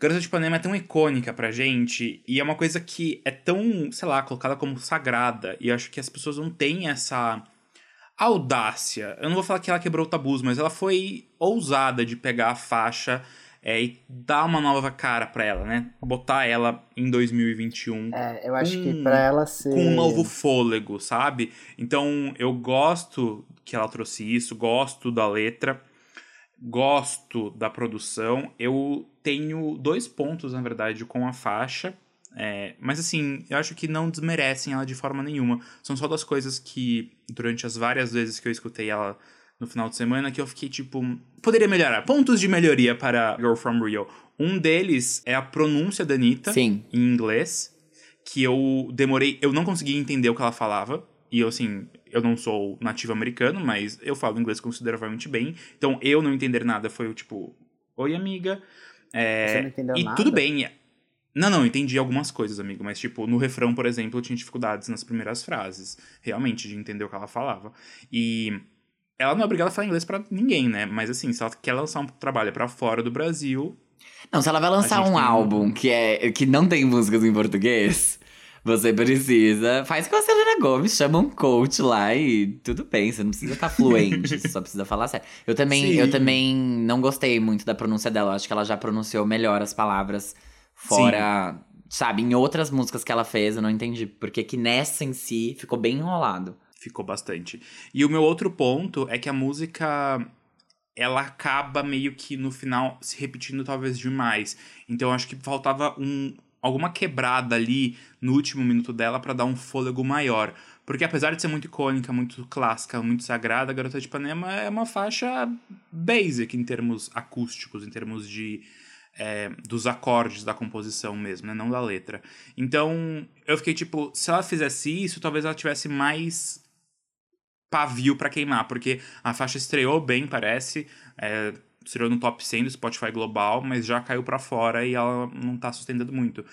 Speaker 3: Garota de Ipanema é tão icônica pra gente e é uma coisa que é tão, sei lá, colocada como sagrada. E eu acho que as pessoas não têm essa audácia. Eu não vou falar que ela quebrou tabus, mas ela foi ousada de pegar a faixa é, e dar uma nova cara pra ela, né? Botar ela em 2021
Speaker 2: É, eu acho
Speaker 3: Hum,
Speaker 2: que pra ela ser.
Speaker 3: com um novo fôlego, sabe? Então eu gosto que ela trouxe isso, gosto da letra, gosto da produção. Eu tenho dois pontos, na verdade, com a faixa. é, mas assim, eu acho que não desmerecem ela de forma nenhuma. São só das coisas que, durante as várias vezes que eu escutei ela no final de semana, que eu fiquei tipo. Poderia melhorar. Pontos de melhoria para Girl from Rio. Um deles é a pronúncia da Anitta
Speaker 4: sim.
Speaker 3: em inglês, que eu demorei, eu não conseguia entender o que ela falava. E eu, assim, eu não sou nativo americano, mas eu falo inglês consideravelmente bem. Então, eu não entender nada foi o tipo, oi, amiga. É,
Speaker 2: Você não entendeu
Speaker 3: e
Speaker 2: nada?
Speaker 3: tudo bem. Não, não, entendi algumas coisas, amigo, mas tipo, no refrão, por exemplo, eu tinha dificuldades nas primeiras frases, realmente, de entender o que ela falava. E ela não é obrigada a falar inglês para ninguém, né? Mas assim, se ela quer lançar um trabalho para fora do Brasil.
Speaker 4: Não, se ela vai lançar um álbum que, é, que não tem músicas em português, você precisa. Faz com a Selena Gomes, chama um coach lá e tudo bem, você não precisa estar tá fluente, você só precisa falar sério. Eu também, eu também não gostei muito da pronúncia dela, acho que ela já pronunciou melhor as palavras fora. Sim. Sabe, em outras músicas que ela fez, eu não entendi. Porque que nessa em si ficou bem enrolado
Speaker 3: ficou bastante. E o meu outro ponto é que a música ela acaba meio que no final se repetindo talvez demais. Então acho que faltava um alguma quebrada ali no último minuto dela para dar um fôlego maior. Porque apesar de ser muito icônica, muito clássica, muito sagrada, Garota de Ipanema é uma faixa basic em termos acústicos, em termos de é, dos acordes da composição mesmo, né? Não da letra. Então, eu fiquei tipo, se ela fizesse isso, talvez ela tivesse mais pavio para queimar, porque a faixa estreou bem, parece, é, estreou no top 100 do Spotify global, mas já caiu para fora e ela não tá sustentando muito.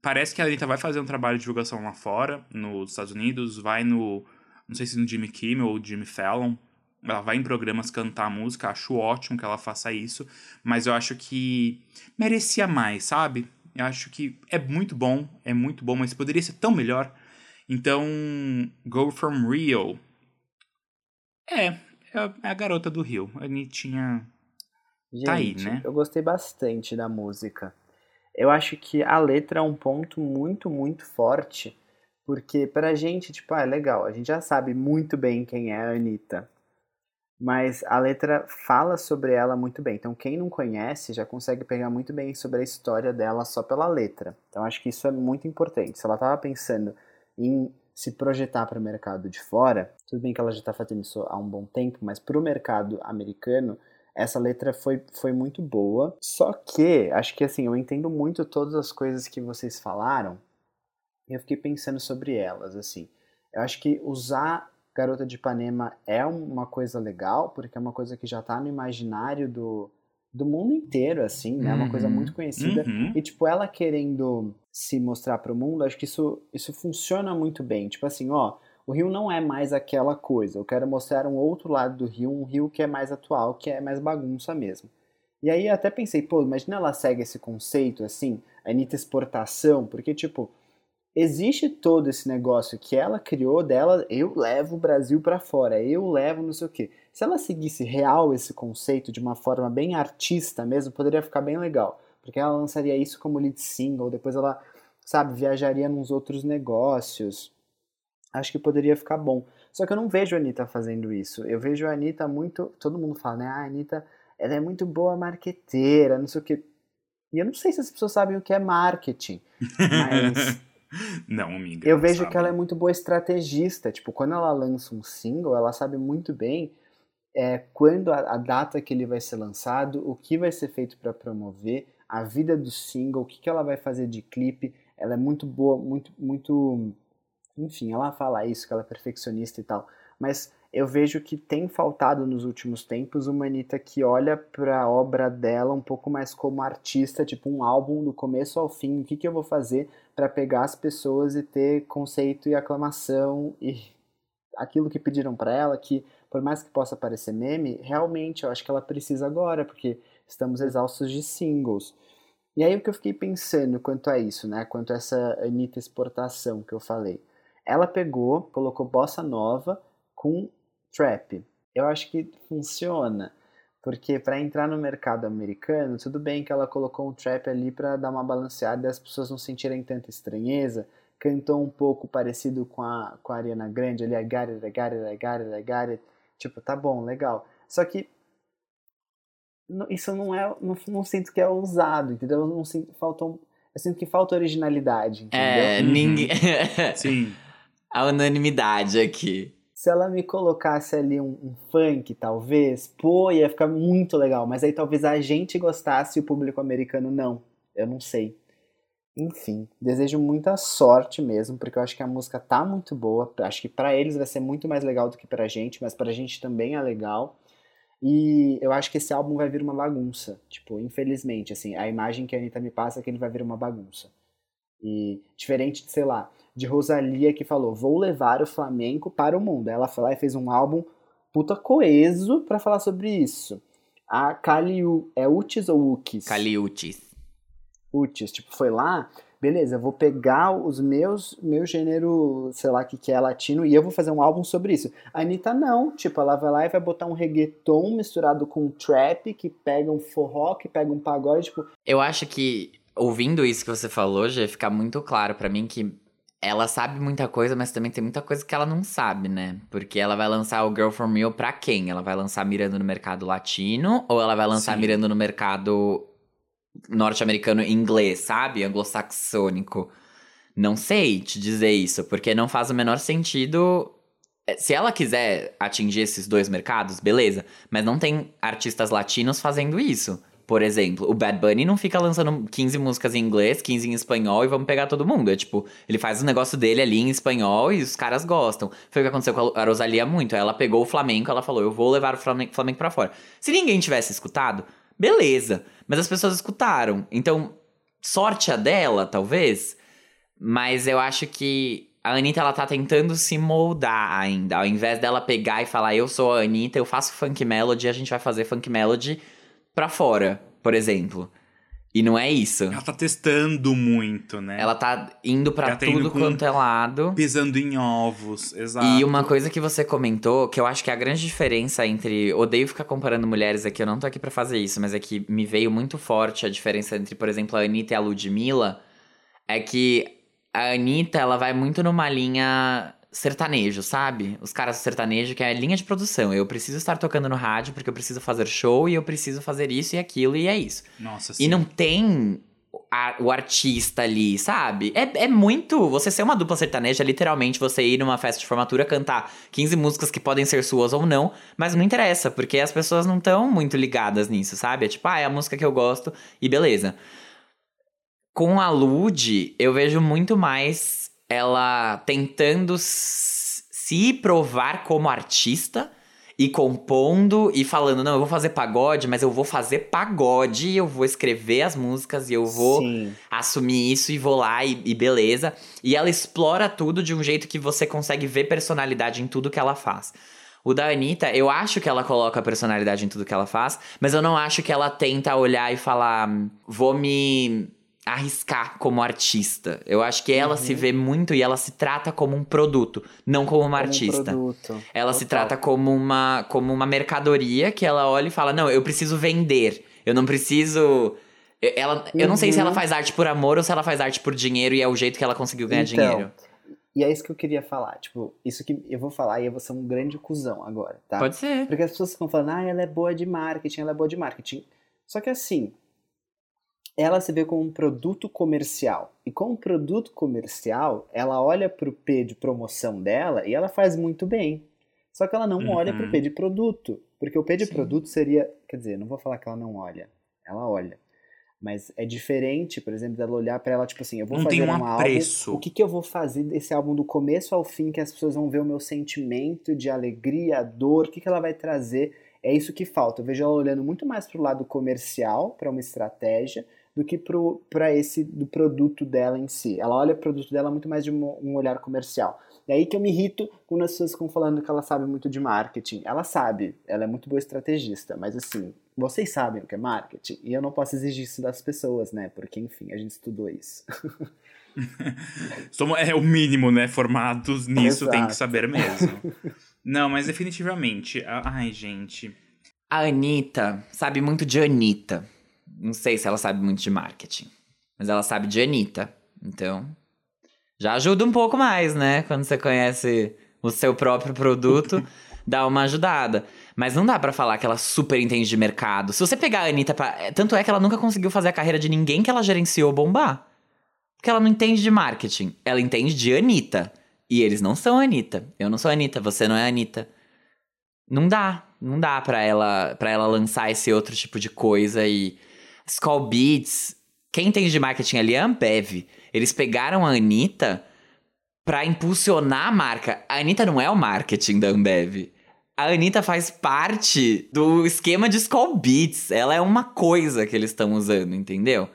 Speaker 3: Parece que a Anitta vai fazer um trabalho de divulgação lá fora, nos Estados Unidos, vai no, não sei se no Jimmy Kimmel ou Jimmy Fallon, ela vai em programas cantar música, acho ótimo que ela faça isso, mas eu acho que merecia mais, sabe? Eu acho que é muito bom, é muito bom, mas poderia ser tão melhor. Então, Go From Rio é, é, a garota do Rio. A Anitinha
Speaker 2: Gente, tá aí, né? Eu gostei bastante da música. Eu acho que a letra é um ponto muito, muito forte. Porque pra gente, tipo, ah, é legal, a gente já sabe muito bem quem é a Anitta. Mas a letra fala sobre ela muito bem. Então, quem não conhece já consegue pegar muito bem sobre a história dela só pela letra. Então, acho que isso é muito importante. Se ela tava pensando em se projetar para o mercado de fora, tudo bem que ela já está fazendo isso há um bom tempo, mas para o mercado americano, essa letra foi, foi muito boa. Só que, acho que assim, eu entendo muito todas as coisas que vocês falaram, e eu fiquei pensando sobre elas, assim. Eu acho que usar Garota de Ipanema é uma coisa legal, porque é uma coisa que já está no imaginário do, do mundo inteiro, assim, né? Uhum, uma coisa muito conhecida. Uhum. E, tipo, ela querendo se mostrar para o mundo, acho que isso, isso funciona muito bem. Tipo assim, ó, o Rio não é mais aquela coisa. Eu quero mostrar um outro lado do Rio, um Rio que é mais atual, que é mais bagunça mesmo. E aí até pensei, pô, imagina ela segue esse conceito, assim, a Anitta exportação, porque, tipo, existe todo esse negócio que ela criou dela, eu levo o Brasil para fora, eu levo não sei o quê. Se ela seguisse real esse conceito de uma forma bem artista mesmo, poderia ficar bem legal. Porque ela lançaria isso como lead single, depois ela, sabe, viajaria nos outros negócios. Acho que poderia ficar bom. Só que eu não vejo a Anitta fazendo isso. Eu vejo a Anitta muito. Todo mundo fala, né? Ah, a Anitta ela é muito boa marqueteira, não sei o quê. E eu não sei se as pessoas sabem o que é marketing. Mas.
Speaker 3: Não, amiga.
Speaker 2: Eu vejo
Speaker 3: sabe.
Speaker 2: que ela é muito boa estrategista. Tipo, quando ela lança um single, ela sabe muito bem é, quando a, a, data que ele vai ser lançado, o que vai ser feito para promover, a vida do single, o que, que ela vai fazer de clipe. Ela é muito boa, muito, muito. Enfim, ela fala isso, que ela é perfeccionista e tal. Mas eu vejo que tem faltado nos últimos tempos uma Anitta que olha para a obra dela um pouco mais como artista, tipo um álbum do começo ao fim. O que, que eu vou fazer para pegar as pessoas e ter conceito e aclamação e aquilo que pediram para ela, que por mais que possa parecer meme, realmente eu acho que ela precisa agora, porque estamos exaustos de singles. E aí o que eu fiquei pensando quanto a isso, né? Quanto a essa Anitta exportação que eu falei. Ela pegou, colocou bossa nova com trap. Eu acho que funciona, porque para entrar no mercado americano, tudo bem que ela colocou um trap ali para dar uma balanceada e as pessoas não sentirem tanta estranheza, cantou um pouco parecido com a, com a Ariana Grande ali, got it, I got it, I got it. Tipo, tá bom, legal. Só que isso não é, não, não sinto que é ousado, entendeu? Eu não sinto, faltou, eu sinto que falta originalidade, entendeu?
Speaker 4: É, ninguém...
Speaker 3: Sim.
Speaker 4: A unanimidade aqui
Speaker 2: se ela me colocasse ali um, um, funk, talvez, pô, ia ficar muito legal. Mas aí talvez a gente gostasse e o público americano não. Eu não sei. Enfim, desejo muita sorte mesmo, porque eu acho que a música tá muito boa. Acho que para eles vai ser muito mais legal do que pra gente, mas pra gente também é legal. E eu acho que esse álbum vai vir uma bagunça. Tipo, infelizmente, assim, a imagem que a Anitta me passa é que ele vai vir uma bagunça. E diferente de, sei lá, de Rosalia que falou, vou levar o flamenco para o mundo. Ela foi lá e fez um álbum puta coeso para falar sobre isso. A Kaliu, é Utis ou Ukis?
Speaker 4: Caliutes.
Speaker 2: Tipo, foi lá, beleza, eu vou pegar os meus, meu gênero, sei lá, que, que é latino, e eu vou fazer um álbum sobre isso. A Anitta não, tipo, ela vai lá e vai botar um reggaeton misturado com trap, que pega um forró, que pega um pagode, tipo,
Speaker 4: Eu acho que, ouvindo isso que você falou, já fica muito claro pra mim que ela sabe muita coisa, mas também tem muita coisa que ela não sabe, né? Porque ela vai lançar o Girl From Real pra quem? Ela vai lançar mirando no mercado latino ou ela vai lançar
Speaker 3: Sim.
Speaker 4: mirando no mercado norte-americano inglês, sabe? Anglo-saxônico. Não sei te dizer isso, porque não faz o menor sentido. É, Se ela quiser atingir esses dois mercados, beleza. Mas não tem artistas latinos fazendo isso. Por exemplo, o Bad Bunny não fica lançando 15 músicas em inglês, 15 em espanhol e vamos pegar todo mundo. É tipo, ele faz o negócio dele ali em espanhol e os caras gostam. Foi o que aconteceu com a Rosalia muito. Ela pegou o Flamengo, ela falou: eu vou levar o Flamengo, pra fora. Se ninguém tivesse escutado, beleza. Mas as pessoas escutaram. Então, sorte a dela, talvez. Mas eu acho que a Anitta, ela tá tentando se moldar ainda. Ao invés dela pegar e falar, eu sou a Anitta, eu faço funk melody, a gente vai fazer funk melody pra fora, por exemplo. E não é isso.
Speaker 3: Ela tá testando muito, né?
Speaker 4: Ela tá indo pra
Speaker 3: Ela tá
Speaker 4: tudo quanto é lado.
Speaker 3: Pisando em ovos, exato.
Speaker 4: E uma coisa que você comentou, que eu acho que é a grande diferença entre. Odeio ficar comparando mulheres aqui, eu não tô aqui pra fazer isso, mas é que me veio muito forte a diferença entre, por exemplo, a Anitta e a Ludmilla. É que a Anitta, ela vai muito numa linha sertanejo, sabe? Os caras do sertanejo, que é a linha de produção. Eu preciso estar tocando no rádio porque eu preciso fazer show e eu preciso fazer isso e aquilo e é isso.
Speaker 3: Nossa, sim.
Speaker 4: E não tem a- o artista ali, sabe? É, é muito. Você ser uma dupla sertaneja, é literalmente você ir numa festa de formatura, cantar 15 músicas que podem ser suas ou não, mas não interessa, porque as pessoas não estão muito ligadas nisso, sabe? É tipo, ah, é a música que eu gosto e beleza. Com a Lud, eu vejo muito mais ela tentando se provar como artista e compondo e falando, não, eu vou fazer pagode, mas eu vou fazer pagode, eu vou escrever as músicas e eu vou
Speaker 2: sim.
Speaker 4: assumir isso e vou lá e, e beleza. E ela explora tudo de um jeito que você consegue ver personalidade em tudo que ela faz. O da Anitta, eu acho que ela coloca personalidade em tudo que ela faz, mas eu não acho que ela tenta olhar e falar, "Hum, vou me arriscar como artista. Eu acho que ela se vê muito e ela se trata como um produto, não como uma
Speaker 2: Como um
Speaker 4: artista.
Speaker 2: produto.
Speaker 4: Ela se
Speaker 2: Total.
Speaker 4: trata como uma, como uma mercadoria que ela olha e fala: Não, eu preciso vender. Eu não preciso. Eu- Ela, eu não sei se ela
Speaker 2: Uhum.
Speaker 4: faz arte por amor ou se ela faz arte por dinheiro e é o jeito que ela conseguiu ganhar
Speaker 2: Então,
Speaker 4: dinheiro.
Speaker 2: E é isso que eu queria falar. Tipo, isso que eu vou falar e eu vou ser um grande cuzão agora, tá?
Speaker 4: Pode ser.
Speaker 2: Porque as pessoas ficam falando, ah, ela é boa de marketing, ela é boa de marketing. Só que assim, ela se vê como um produto comercial. E como produto comercial, ela olha pro P de promoção dela e ela faz muito bem. Só que ela não
Speaker 3: Uhum.
Speaker 2: olha pro P de produto. Porque o P de
Speaker 4: Sim.
Speaker 2: produto seria. Quer dizer, não vou falar que ela não olha. Ela olha. Mas é diferente, por exemplo, dela olhar pra ela, tipo assim, eu vou
Speaker 3: Não
Speaker 2: fazer
Speaker 3: um
Speaker 2: um álbum. O que, que eu vou fazer desse álbum do começo ao fim, que as pessoas vão ver o meu sentimento de alegria, dor, o que, que ela vai trazer. É isso que falta. Eu vejo ela olhando muito mais pro lado comercial, para uma estratégia, do que para esse do produto dela em si. Ela olha o produto dela muito mais de um, um olhar comercial. É aí que eu me irrito quando as pessoas ficam falando que ela sabe muito de marketing. Ela sabe, ela é muito boa estrategista, mas assim, vocês sabem o que é marketing e eu não posso exigir isso das pessoas, né? Porque, enfim, a gente estudou isso.
Speaker 3: Somos, é o mínimo, né? Formados nisso tem que
Speaker 2: Exato.
Speaker 3: saber mesmo. Não, mas definitivamente. Ai, gente.
Speaker 4: A Anitta sabe muito de Anitta. Não sei se ela sabe muito de marketing. Mas ela sabe de Anitta. Então. Já ajuda um pouco mais, né? Quando você conhece o seu próprio produto, dá uma ajudada. Mas não dá pra falar que ela super entende de mercado. Se você pegar a Anitta pra. é, Tanto é que ela nunca conseguiu fazer a carreira de ninguém que ela gerenciou bombar. Porque ela não entende de marketing. Ela entende de Anitta. E eles não são a Anitta. Eu não sou a Anitta, você não é a Anitta. Não dá. Não dá pra ela, pra ela lançar esse outro tipo de coisa e. Skull Beats. Quem entende de marketing ali é a Ambev. Eles pegaram a Anitta pra impulsionar a marca. A Anitta não é o marketing da Ambev. a Anitta faz parte do esquema de Skull Beats. Ela é uma coisa que eles estão usando, entendeu?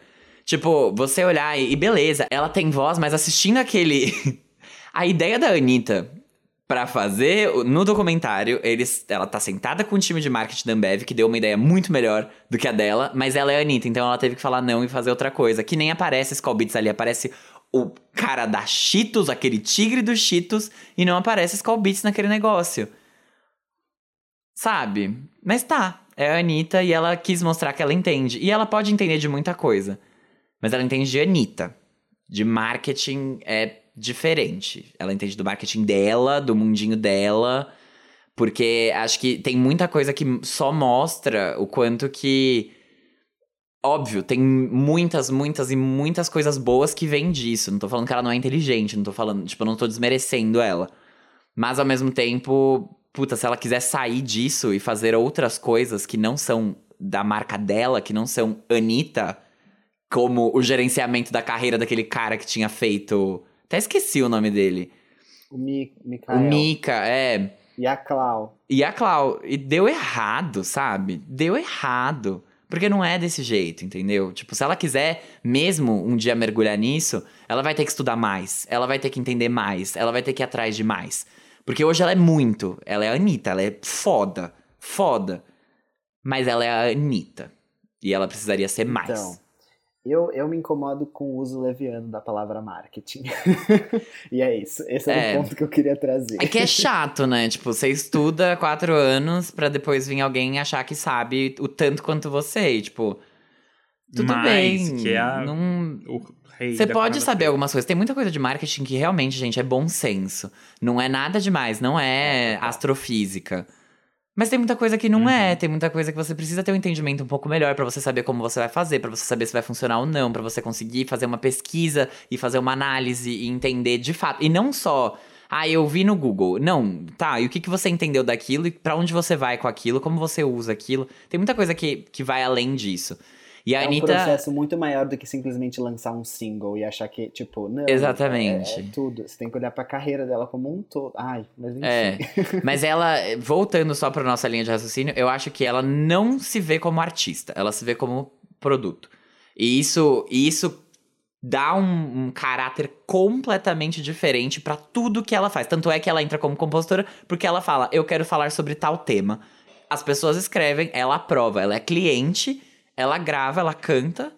Speaker 4: Tipo, você olhar e, e beleza, ela tem voz, mas assistindo aquele. a ideia da Anitta pra fazer, no documentário, eles, ela tá sentada com o time de marketing da Ambev, que deu uma ideia muito melhor do que a dela, mas ela é a Anitta, então ela teve que falar não e fazer outra coisa. Que nem aparece Skull Beats ali, aparece o cara da Cheetos, aquele tigre dos Cheetos, e não aparece Skull Beats naquele negócio. Sabe? Mas tá, é a Anitta e ela quis mostrar que ela entende. E ela pode entender de muita coisa. Mas ela entende de Anitta. De marketing é diferente. Ela entende do marketing dela, do mundinho dela. Porque acho que tem muita coisa que só mostra o quanto que. Óbvio, tem muitas, muitas e muitas coisas boas que vêm disso. Não tô falando que ela não é inteligente, não tô falando, tipo, não tô desmerecendo ela. Mas ao mesmo tempo, puta, se ela quiser sair disso e fazer outras coisas que não são da marca dela, que não são Anitta, como o gerenciamento da carreira daquele cara que tinha feito. Até esqueci o nome dele.
Speaker 2: O Mi Mikael.
Speaker 4: O Mika, é.
Speaker 2: E a Clau.
Speaker 4: E a Clau. E deu errado, sabe? Deu errado. Porque não é desse jeito, entendeu? Tipo, se ela quiser mesmo um dia mergulhar nisso, ela vai ter que estudar mais, ela vai ter que entender mais, ela vai ter que ir atrás de mais. Porque hoje ela é muito. Ela é a Anitta, ela é foda. Foda. Mas ela é a Anitta. E ela precisaria ser mais.
Speaker 2: Então, eu, eu me incomodo com o uso leviano da palavra marketing. e é isso. Esse é,
Speaker 4: É.
Speaker 2: o ponto que eu queria trazer.
Speaker 4: É que é chato, né? Tipo, você estuda quatro anos pra depois vir alguém achar que sabe o tanto quanto você. E, tipo, tudo
Speaker 3: Mas
Speaker 4: bem.
Speaker 3: que é a-
Speaker 4: não...
Speaker 3: O rei
Speaker 4: Você
Speaker 3: da
Speaker 4: pode saber algumas coisas. Tem muita coisa de marketing que realmente, gente, é bom senso. Não é nada demais, não é astrofísica. Mas tem muita coisa que não
Speaker 3: Uhum.
Speaker 4: é, tem muita coisa que você precisa ter um entendimento um pouco melhor pra você saber como você vai fazer, pra você saber se vai funcionar ou não, pra você conseguir fazer uma pesquisa e fazer uma análise e entender de fato. E não só, ah, eu vi no Google. Não, tá, e o que, que você entendeu daquilo e pra onde você vai com aquilo, como você usa aquilo. Tem muita coisa que, que vai além disso. E a
Speaker 2: é um
Speaker 4: Anitta.
Speaker 2: processo muito maior do que simplesmente lançar um single e achar que, tipo, não.
Speaker 4: Exatamente.
Speaker 2: É, é tudo. Você tem que olhar pra carreira dela como um todo. Ai, mas enfim.
Speaker 4: É, mas ela, voltando só pra nossa linha de raciocínio, eu acho que ela não se vê como artista, ela se vê como produto. E isso, isso dá um, um caráter completamente diferente pra tudo que ela faz. Tanto é que ela entra como compositora, porque ela fala, eu quero falar sobre tal tema. As pessoas escrevem, ela aprova, ela é cliente, ela grava, ela canta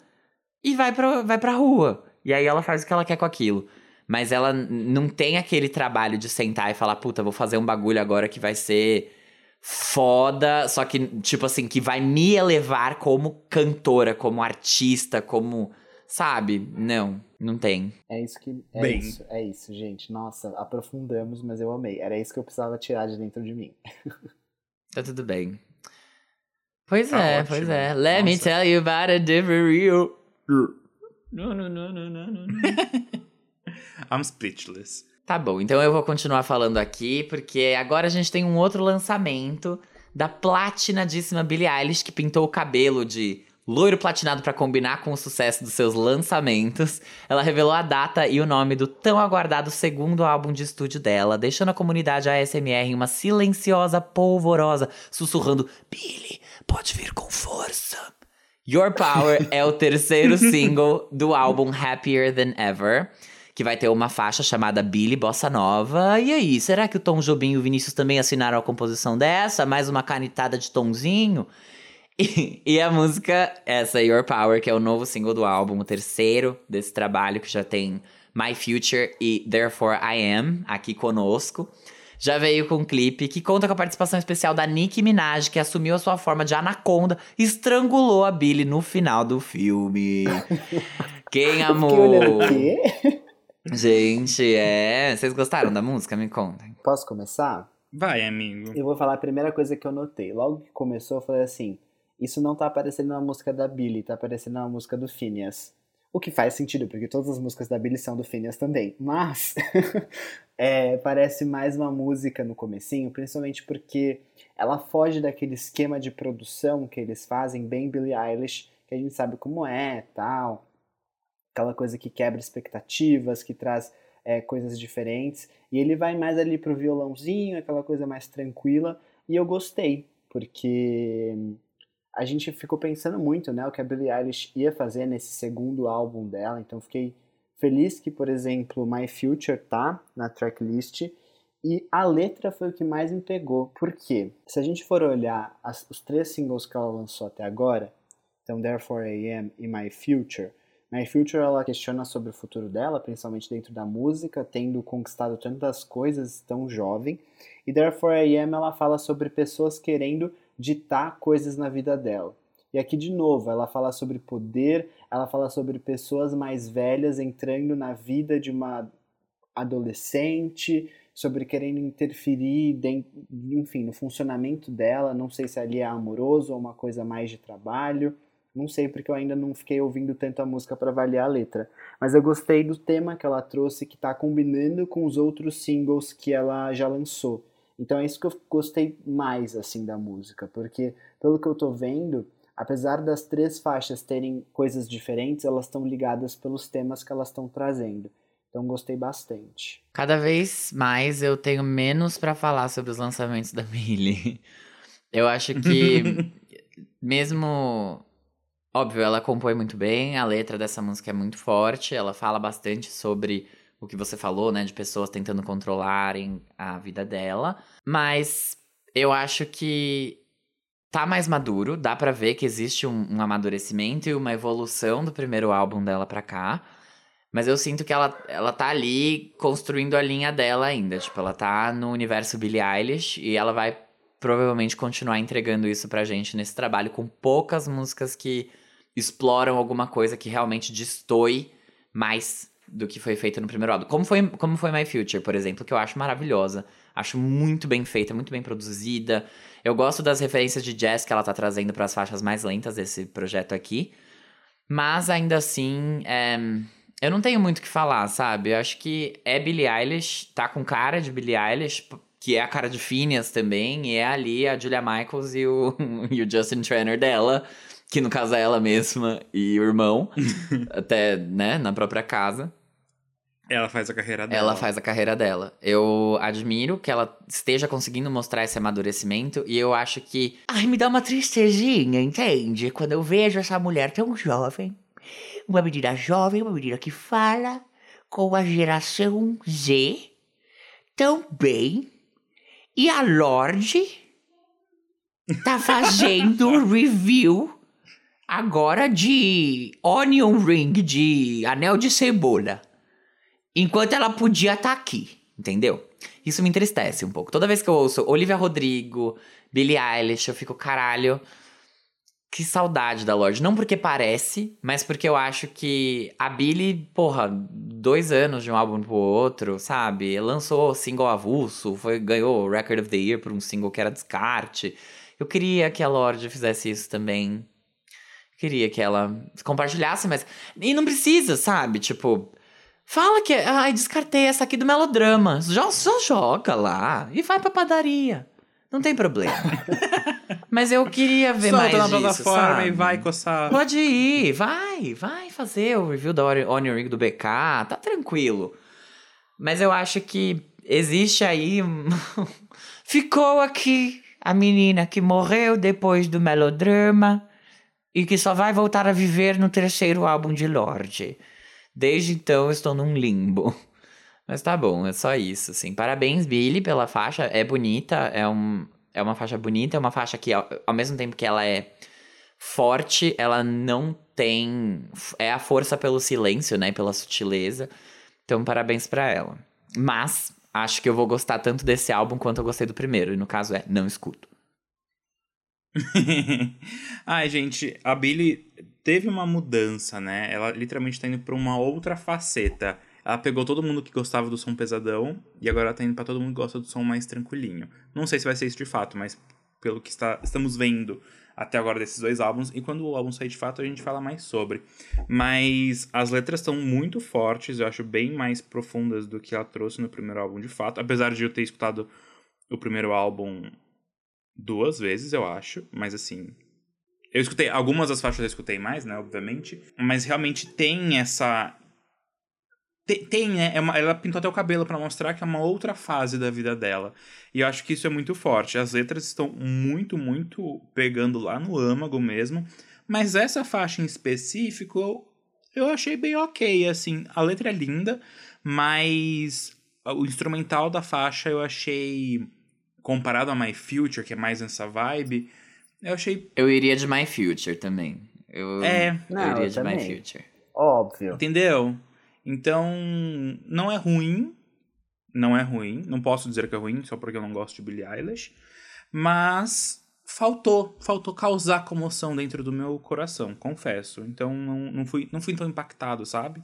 Speaker 4: e vai pra, vai pra rua. E aí ela faz o que ela quer com aquilo. Mas ela não tem aquele trabalho de sentar e falar, puta, vou fazer um bagulho agora que vai ser foda, só que, tipo assim, que vai me elevar como cantora, como artista, como. Sabe? Não, não tem.
Speaker 2: É isso que. É
Speaker 3: Bem.
Speaker 2: isso, é isso, gente. Nossa, aprofundamos, mas eu amei. Era isso que eu precisava tirar de dentro de mim.
Speaker 4: Tá tudo bem. Pois
Speaker 3: Tá
Speaker 4: é,
Speaker 3: ótimo.
Speaker 4: pois é. Let me
Speaker 3: Nossa.
Speaker 4: tell you about a different you. No, no, no, no, no, no.
Speaker 3: I'm speechless.
Speaker 4: Tá bom, então eu vou continuar falando aqui, porque agora a gente tem um outro lançamento da platinadíssima Billie Eilish, que pintou o cabelo de loiro platinado pra combinar com o sucesso dos seus lançamentos. Ela revelou a data e o nome do tão aguardado segundo álbum de estúdio dela, deixando a comunidade ASMR em uma silenciosa polvorosa, sussurrando: Billie, pode vir com força. Your Power é o terceiro single do álbum Happier Than Ever, que vai ter uma faixa chamada Billy Bossa Nova. E aí, será que o Tom Jobim e o Vinícius também assinaram a composição dessa? Mais uma canitada de tonzinho? E, e a música, essa Your Power, que é o novo single do álbum, o terceiro desse trabalho, que já tem My Future e Therefore I Am aqui conosco. Já veio com um clipe que conta com a participação especial da Nicki Minaj, que assumiu a sua forma de anaconda e estrangulou a Billy no final do filme. Quem amou? Gente, é. Vocês gostaram da música? Me contem.
Speaker 2: Posso começar?
Speaker 3: Vai, amigo.
Speaker 2: Eu vou falar a primeira coisa que eu notei. Logo que começou, eu falei assim: Isso não tá aparecendo na música da Billy, tá aparecendo na música do Phineas. O que faz sentido, porque todas as músicas da Billy são do Phineas também. Mas é, parece mais uma música no comecinho, principalmente porque ela foge daquele esquema de produção que eles fazem bem Billie Eilish, que a gente sabe como é, tal. Aquela coisa que quebra expectativas, que traz é, coisas diferentes. E ele vai mais ali pro violãozinho, aquela coisa mais tranquila. E eu gostei, porque a gente ficou pensando muito, né, o que a Billie Eilish ia fazer nesse segundo álbum dela, então fiquei feliz que, por exemplo, My Future tá na tracklist e a letra foi o que mais me pegou. Por quê? Se a gente for olhar as, os três singles que ela lançou até agora, então Therefore I Am e My Future, My Future ela questiona sobre o futuro dela, principalmente dentro da música, tendo conquistado tantas coisas tão jovem. E Therefore I Am ela fala sobre pessoas querendo ditar coisas na vida dela. E aqui de novo, ela fala sobre poder, ela fala sobre pessoas mais velhas entrando na vida de uma adolescente, sobre querendo interferir, dentro, enfim, no funcionamento dela. Não sei se ali é amoroso ou uma coisa mais de trabalho. Não sei porque eu ainda não fiquei ouvindo tanto a música para avaliar a letra. Mas eu gostei do tema que ela trouxe, que está combinando com os outros singles que ela já lançou. Então é isso que eu gostei mais assim da música, porque pelo que eu tô vendo, apesar das três faixas terem coisas diferentes, elas estão ligadas pelos temas que elas estão trazendo. Então gostei bastante.
Speaker 4: Cada vez mais eu tenho menos para falar sobre os lançamentos da Millie. Eu acho que mesmo óbvio, ela compõe muito bem, a letra dessa música é muito forte, ela fala bastante sobre o que você falou, né, de pessoas tentando controlarem a vida dela, mas eu acho que tá mais maduro, dá para ver que existe um, um, amadurecimento e uma evolução do primeiro álbum dela pra cá. Mas eu sinto que ela, ela tá ali construindo a linha dela ainda. Tipo, ela tá no universo Billie Eilish e ela vai provavelmente continuar entregando isso pra gente nesse trabalho com poucas músicas que exploram alguma coisa que realmente destoie mais do que foi feito no primeiro álbum. Como foi, como foi My Future, por exemplo, que eu acho maravilhosa. Acho muito bem feita, muito bem produzida. Eu gosto das referências de jazz que ela tá trazendo para as faixas mais lentas desse projeto aqui. Mas ainda assim, é... eu não tenho muito o que falar, sabe? Eu acho que é Billie Eilish, tá com cara de Billie Eilish, que é a cara de Phineas também, e é ali a Julia Michaels e o, e o Justin Trainer dela que no caso é ela mesma e o irmão, até, né, na própria casa.
Speaker 3: Ela faz a carreira dela.
Speaker 4: Ela faz a carreira dela. Eu admiro que ela esteja conseguindo mostrar esse amadurecimento e eu acho que. Ai, me dá uma tristejinha, entende? Quando eu vejo essa mulher tão jovem, uma menina jovem, uma menina que fala com a geração Z tão bem, e a Lorde tá fazendo review agora de onion ring, de anel de cebola. Enquanto ela podia estar tá aqui, entendeu? Isso me entristece um pouco. Toda vez que eu ouço Olivia Rodrigo, Billie Eilish, eu fico, caralho, que saudade da Lorde. Não porque parece, mas porque eu acho que a Billie, porra, dois anos de um álbum pro outro, sabe? Lançou single avulso, foi, ganhou Record of the Year por um single que era descarte. Eu queria que a Lorde fizesse isso também. Queria que ela compartilhasse, mas. E não precisa, sabe? Tipo. Fala que. Ai, descartei essa aqui do melodrama. Só, só joga lá e vai pra padaria. Não tem problema. Mas eu queria ver
Speaker 3: Solta
Speaker 4: mais
Speaker 3: na
Speaker 4: disso,
Speaker 3: plataforma
Speaker 4: sabe?
Speaker 3: e vai coçar.
Speaker 4: Pode ir, vai, vai fazer o review da Onion Ring do BK, tá tranquilo. Mas eu acho que existe aí. Ficou aqui a menina que morreu depois do melodrama e que só vai voltar a viver no terceiro álbum de Lorde. Desde então estou num limbo. Mas tá bom, é só isso, assim. Parabéns, Billy, pela faixa. É bonita, é, um, é uma faixa bonita, é uma faixa que, ao, ao mesmo tempo que ela é forte, ela não tem. É a força pelo silêncio, né? Pela sutileza. Então, parabéns pra ela. Mas, acho que eu vou gostar tanto desse álbum quanto eu gostei do primeiro. E no caso é, não escuto.
Speaker 3: Ai, gente, a Billy teve uma mudança, né? Ela literalmente tá indo pra uma outra faceta. Ela pegou todo mundo que gostava do som pesadão e agora ela tá indo pra todo mundo que gosta do som mais tranquilinho. Não sei se vai ser isso de fato, mas pelo que está, estamos vendo até agora desses dois álbuns, e quando o álbum sair de fato a gente fala mais sobre. Mas as letras estão muito fortes, eu acho bem mais profundas do que ela trouxe no primeiro álbum de fato, apesar de eu ter escutado o primeiro álbum duas vezes, eu acho, mas assim, eu escutei, algumas das faixas eu escutei mais, né, obviamente, mas realmente tem essa Tem, tem né? É uma, ela pintou até o cabelo para mostrar que é uma outra fase da vida dela. E eu acho que isso é muito forte. As letras estão muito, muito pegando lá no âmago mesmo. Mas essa faixa em específico, eu achei bem ok, assim. A letra é linda, mas o instrumental da faixa eu achei comparado a My Future, que é mais nessa vibe, eu achei.
Speaker 4: Eu iria de My Future também. Eu,
Speaker 3: É.
Speaker 4: eu
Speaker 2: Não,
Speaker 4: iria
Speaker 2: eu
Speaker 4: de
Speaker 2: também.
Speaker 4: My Future.
Speaker 2: Óbvio.
Speaker 3: Entendeu? Então, não é ruim. Não é ruim. Não posso dizer que é ruim só porque eu não gosto de Billie Eilish. Mas faltou. Faltou causar comoção dentro do meu coração, confesso. Então, não, não, fui, não fui tão impactado, sabe?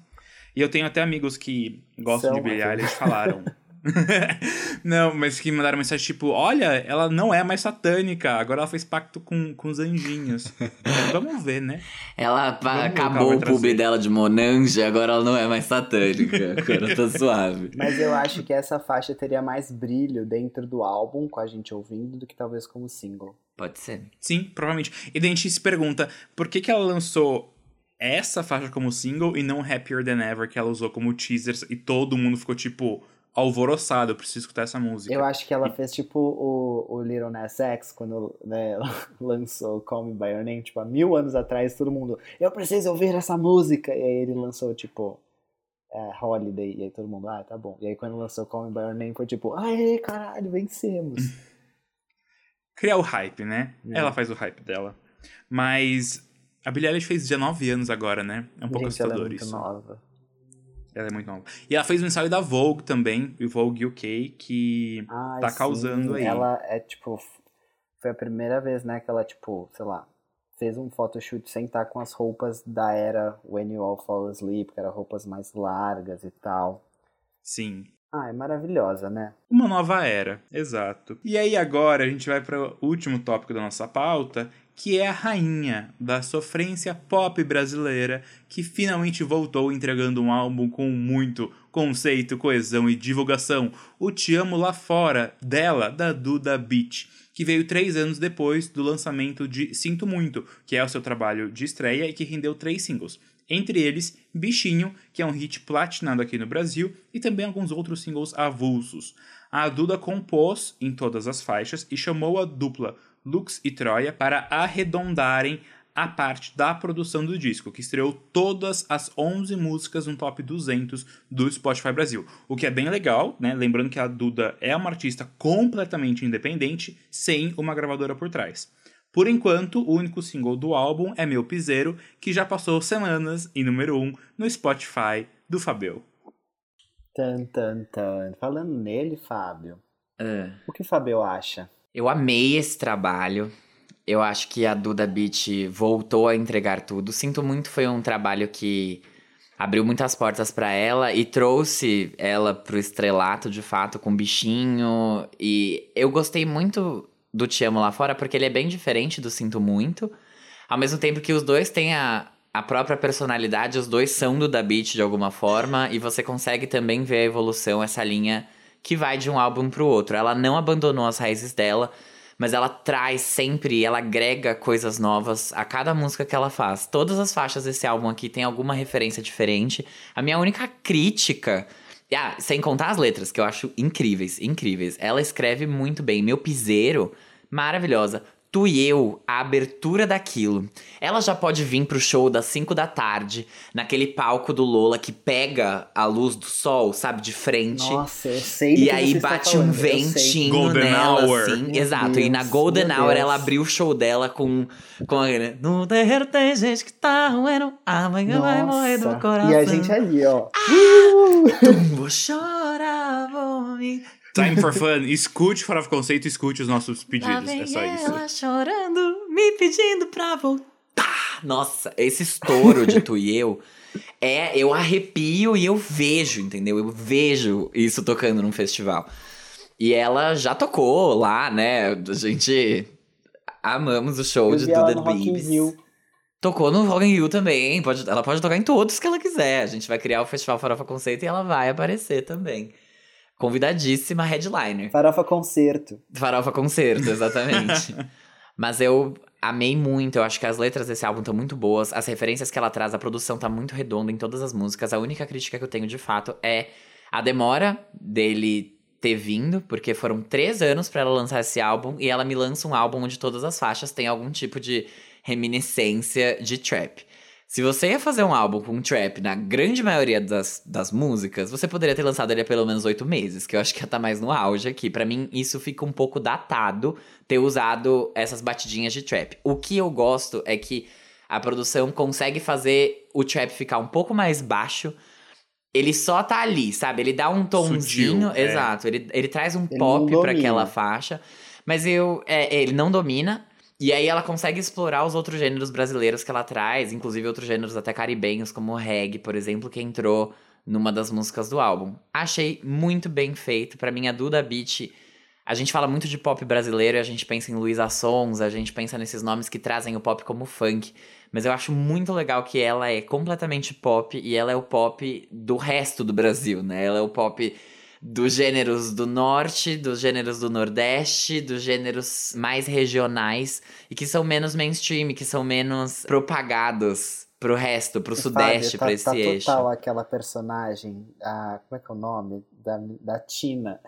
Speaker 3: E eu tenho até amigos que gostam
Speaker 2: São,
Speaker 3: de Billie Eilish falaram. não, mas que mandaram mensagem tipo: Olha, ela não é mais satânica, agora ela fez pacto com, com os anjinhos. Vamos ver, né?
Speaker 4: Ela
Speaker 3: Vamos
Speaker 4: acabou o
Speaker 3: trazer.
Speaker 4: dela de Monange, agora ela não é mais satânica. Agora tá suave.
Speaker 2: Mas eu acho que essa faixa teria mais brilho dentro do álbum, com a gente ouvindo, do que talvez como single.
Speaker 4: Pode ser.
Speaker 3: Sim, provavelmente. E daí a gente se pergunta por que, que ela lançou essa faixa como single e não Happier Than Ever, que ela usou como teaser e todo mundo ficou tipo alvoroçado, eu preciso escutar essa música.
Speaker 2: Eu acho que ela fez tipo o, o Little Nas X, quando né, lançou Call Me By Your Name, tipo, há mil anos atrás, todo mundo, eu preciso ouvir essa música. E aí ele lançou, tipo, é, Holiday, e aí todo mundo, ah, tá bom. E aí quando lançou Call Me By Your Name, foi tipo, aê, caralho, vencemos.
Speaker 3: Criar o hype, né?
Speaker 2: É.
Speaker 3: Ela faz o hype dela. Mas a Billie Eilish fez 19 anos agora, né? É um pouco
Speaker 2: Gente, ela é
Speaker 3: assustador
Speaker 2: muito
Speaker 3: isso.
Speaker 2: nova.
Speaker 3: Ela é muito nova. E ela fez um ensaio da Vogue também, o Vogue UK, que
Speaker 2: Ai,
Speaker 3: tá
Speaker 2: sim,
Speaker 3: causando aí.
Speaker 2: Ela é, tipo, foi a primeira vez, né, que ela, tipo, sei lá, fez um photoshoot sem estar com as roupas da era When You All Fall Asleep, que eram roupas mais largas e tal.
Speaker 3: Sim.
Speaker 2: Ah, é maravilhosa, né?
Speaker 3: Uma nova era, exato. E aí agora a gente vai para o último tópico da nossa pauta, que é a rainha da sofrência pop brasileira, que finalmente voltou entregando um álbum com muito conceito, coesão e divulgação. O Te Amo Lá Fora, dela, da Duda Beat, que veio três anos depois do lançamento de Sinto Muito, que é o seu trabalho de estreia e que rendeu três singles. Entre eles, Bichinho, que é um hit platinado aqui no Brasil, e também alguns outros singles avulsos. A Duda compôs em todas as faixas e chamou a dupla Lux e Troia para arredondarem a parte da produção do disco, que estreou todas as 11 músicas no top 200 do Spotify Brasil. O que é bem legal, né? Lembrando que a Duda é uma artista completamente independente, sem uma gravadora por trás. Por enquanto, o único single do álbum é Meu Piseiro, que já passou semanas em número 1 no Spotify do Fabio.
Speaker 2: Tan, tan, tan. Falando nele, Fábio,
Speaker 4: Ah.
Speaker 2: o que o Fábio acha?
Speaker 4: Eu amei esse trabalho. Eu acho que a Duda Beat voltou a entregar tudo. Sinto muito, foi um trabalho que abriu muitas portas pra ela e trouxe ela pro estrelato de fato com bichinho. E eu gostei muito do Te Amo Lá Fora porque ele é bem diferente do Sinto Muito. Ao mesmo tempo que os dois têm a, a própria personalidade, os dois são Duda Beat de alguma forma e você consegue também ver a evolução, essa linha que vai de um álbum pro outro. Ela não abandonou as raízes dela, mas ela traz sempre, ela agrega coisas novas a cada música que ela faz. Todas as faixas desse álbum aqui tem alguma referência diferente. A minha única crítica. Ah, sem contar as letras, que eu acho incríveis, incríveis. Ela escreve muito bem. Meu piseiro, maravilhosa. Tu e eu, a abertura daquilo. Ela já pode vir pro show das 5 da tarde, naquele palco do Lola que pega a luz do sol, sabe, de frente.
Speaker 2: Nossa, eu sei
Speaker 4: E
Speaker 2: que
Speaker 4: aí
Speaker 2: você está
Speaker 4: bate um ventinho
Speaker 3: Golden
Speaker 4: nela,
Speaker 3: Hour.
Speaker 4: assim.
Speaker 2: Meu
Speaker 4: Exato. e na
Speaker 2: Deus,
Speaker 4: Golden Hour
Speaker 2: Deus.
Speaker 4: ela abriu o show dela com, com aquele. No terreiro tem gente que tá ruendo, amanhã vai morrer do
Speaker 2: Nossa.
Speaker 4: coração.
Speaker 2: E a gente ali, ó.
Speaker 4: Vou chorar, vou me.
Speaker 3: Time for Fun, escute Fora do Conceito, escute os nossos
Speaker 4: Lá
Speaker 3: pedidos,
Speaker 4: vem
Speaker 3: é só isso.
Speaker 4: ela chorando, me pedindo pra voltar. Nossa, esse estouro de tu e eu. É, eu arrepio e eu vejo, entendeu? Eu vejo isso tocando num festival. E ela já tocou lá, né? A gente amamos o show
Speaker 2: Eu
Speaker 4: de Duda Babies. Tocou no Rock in Rio também. Pode, ela pode tocar em todos que ela quiser. A gente vai criar o Festival Farofa Conceito e ela vai aparecer também. Convidadíssima headliner.
Speaker 2: Farofa Concerto.
Speaker 4: Farofa Concerto, exatamente. Mas eu amei muito. Eu acho que as letras desse álbum estão muito boas. As referências que ela traz, a produção tá muito redonda em todas as músicas. A única crítica que eu tenho de fato é a demora dele ter vindo, porque foram três anos para ela lançar esse álbum e ela me lança um álbum onde todas as faixas têm algum tipo de reminiscência de trap. Se você ia fazer um álbum com trap na grande maioria das, das músicas, você poderia ter lançado ele há pelo menos oito meses, que eu acho que ia estar tá mais no auge aqui. Para mim, isso fica um pouco datado ter usado essas batidinhas de trap. O que eu gosto é que a produção consegue fazer o trap ficar um pouco mais baixo. Ele só tá ali, sabe? Ele dá um tomzinho.
Speaker 3: Sutil, é.
Speaker 4: exato. Ele, ele traz um
Speaker 2: Ele
Speaker 4: pop para aquela faixa. Mas eu. É, ele não domina. E aí ela consegue explorar os outros gêneros brasileiros que ela traz, inclusive outros gêneros até caribenhos, como o reggae, por exemplo, que entrou numa das músicas do álbum. Achei muito bem feito. Pra mim, a Duda Beat. A gente fala muito de pop brasileiro e a gente pensa em Luísa Sons, a gente pensa nesses nomes que trazem o pop como funk. Mas eu acho muito legal que ela é completamente pop e ela é o pop do resto do Brasil, né? Ela é o pop dos gêneros do norte, dos gêneros do nordeste, dos gêneros mais regionais e que são menos mainstream, que são menos propagados pro resto, pro sudeste,
Speaker 2: Fábio, tá,
Speaker 4: pra esse
Speaker 2: tá
Speaker 4: eixo.
Speaker 2: total aquela personagem, a, como é que é o nome? Da, da Tina.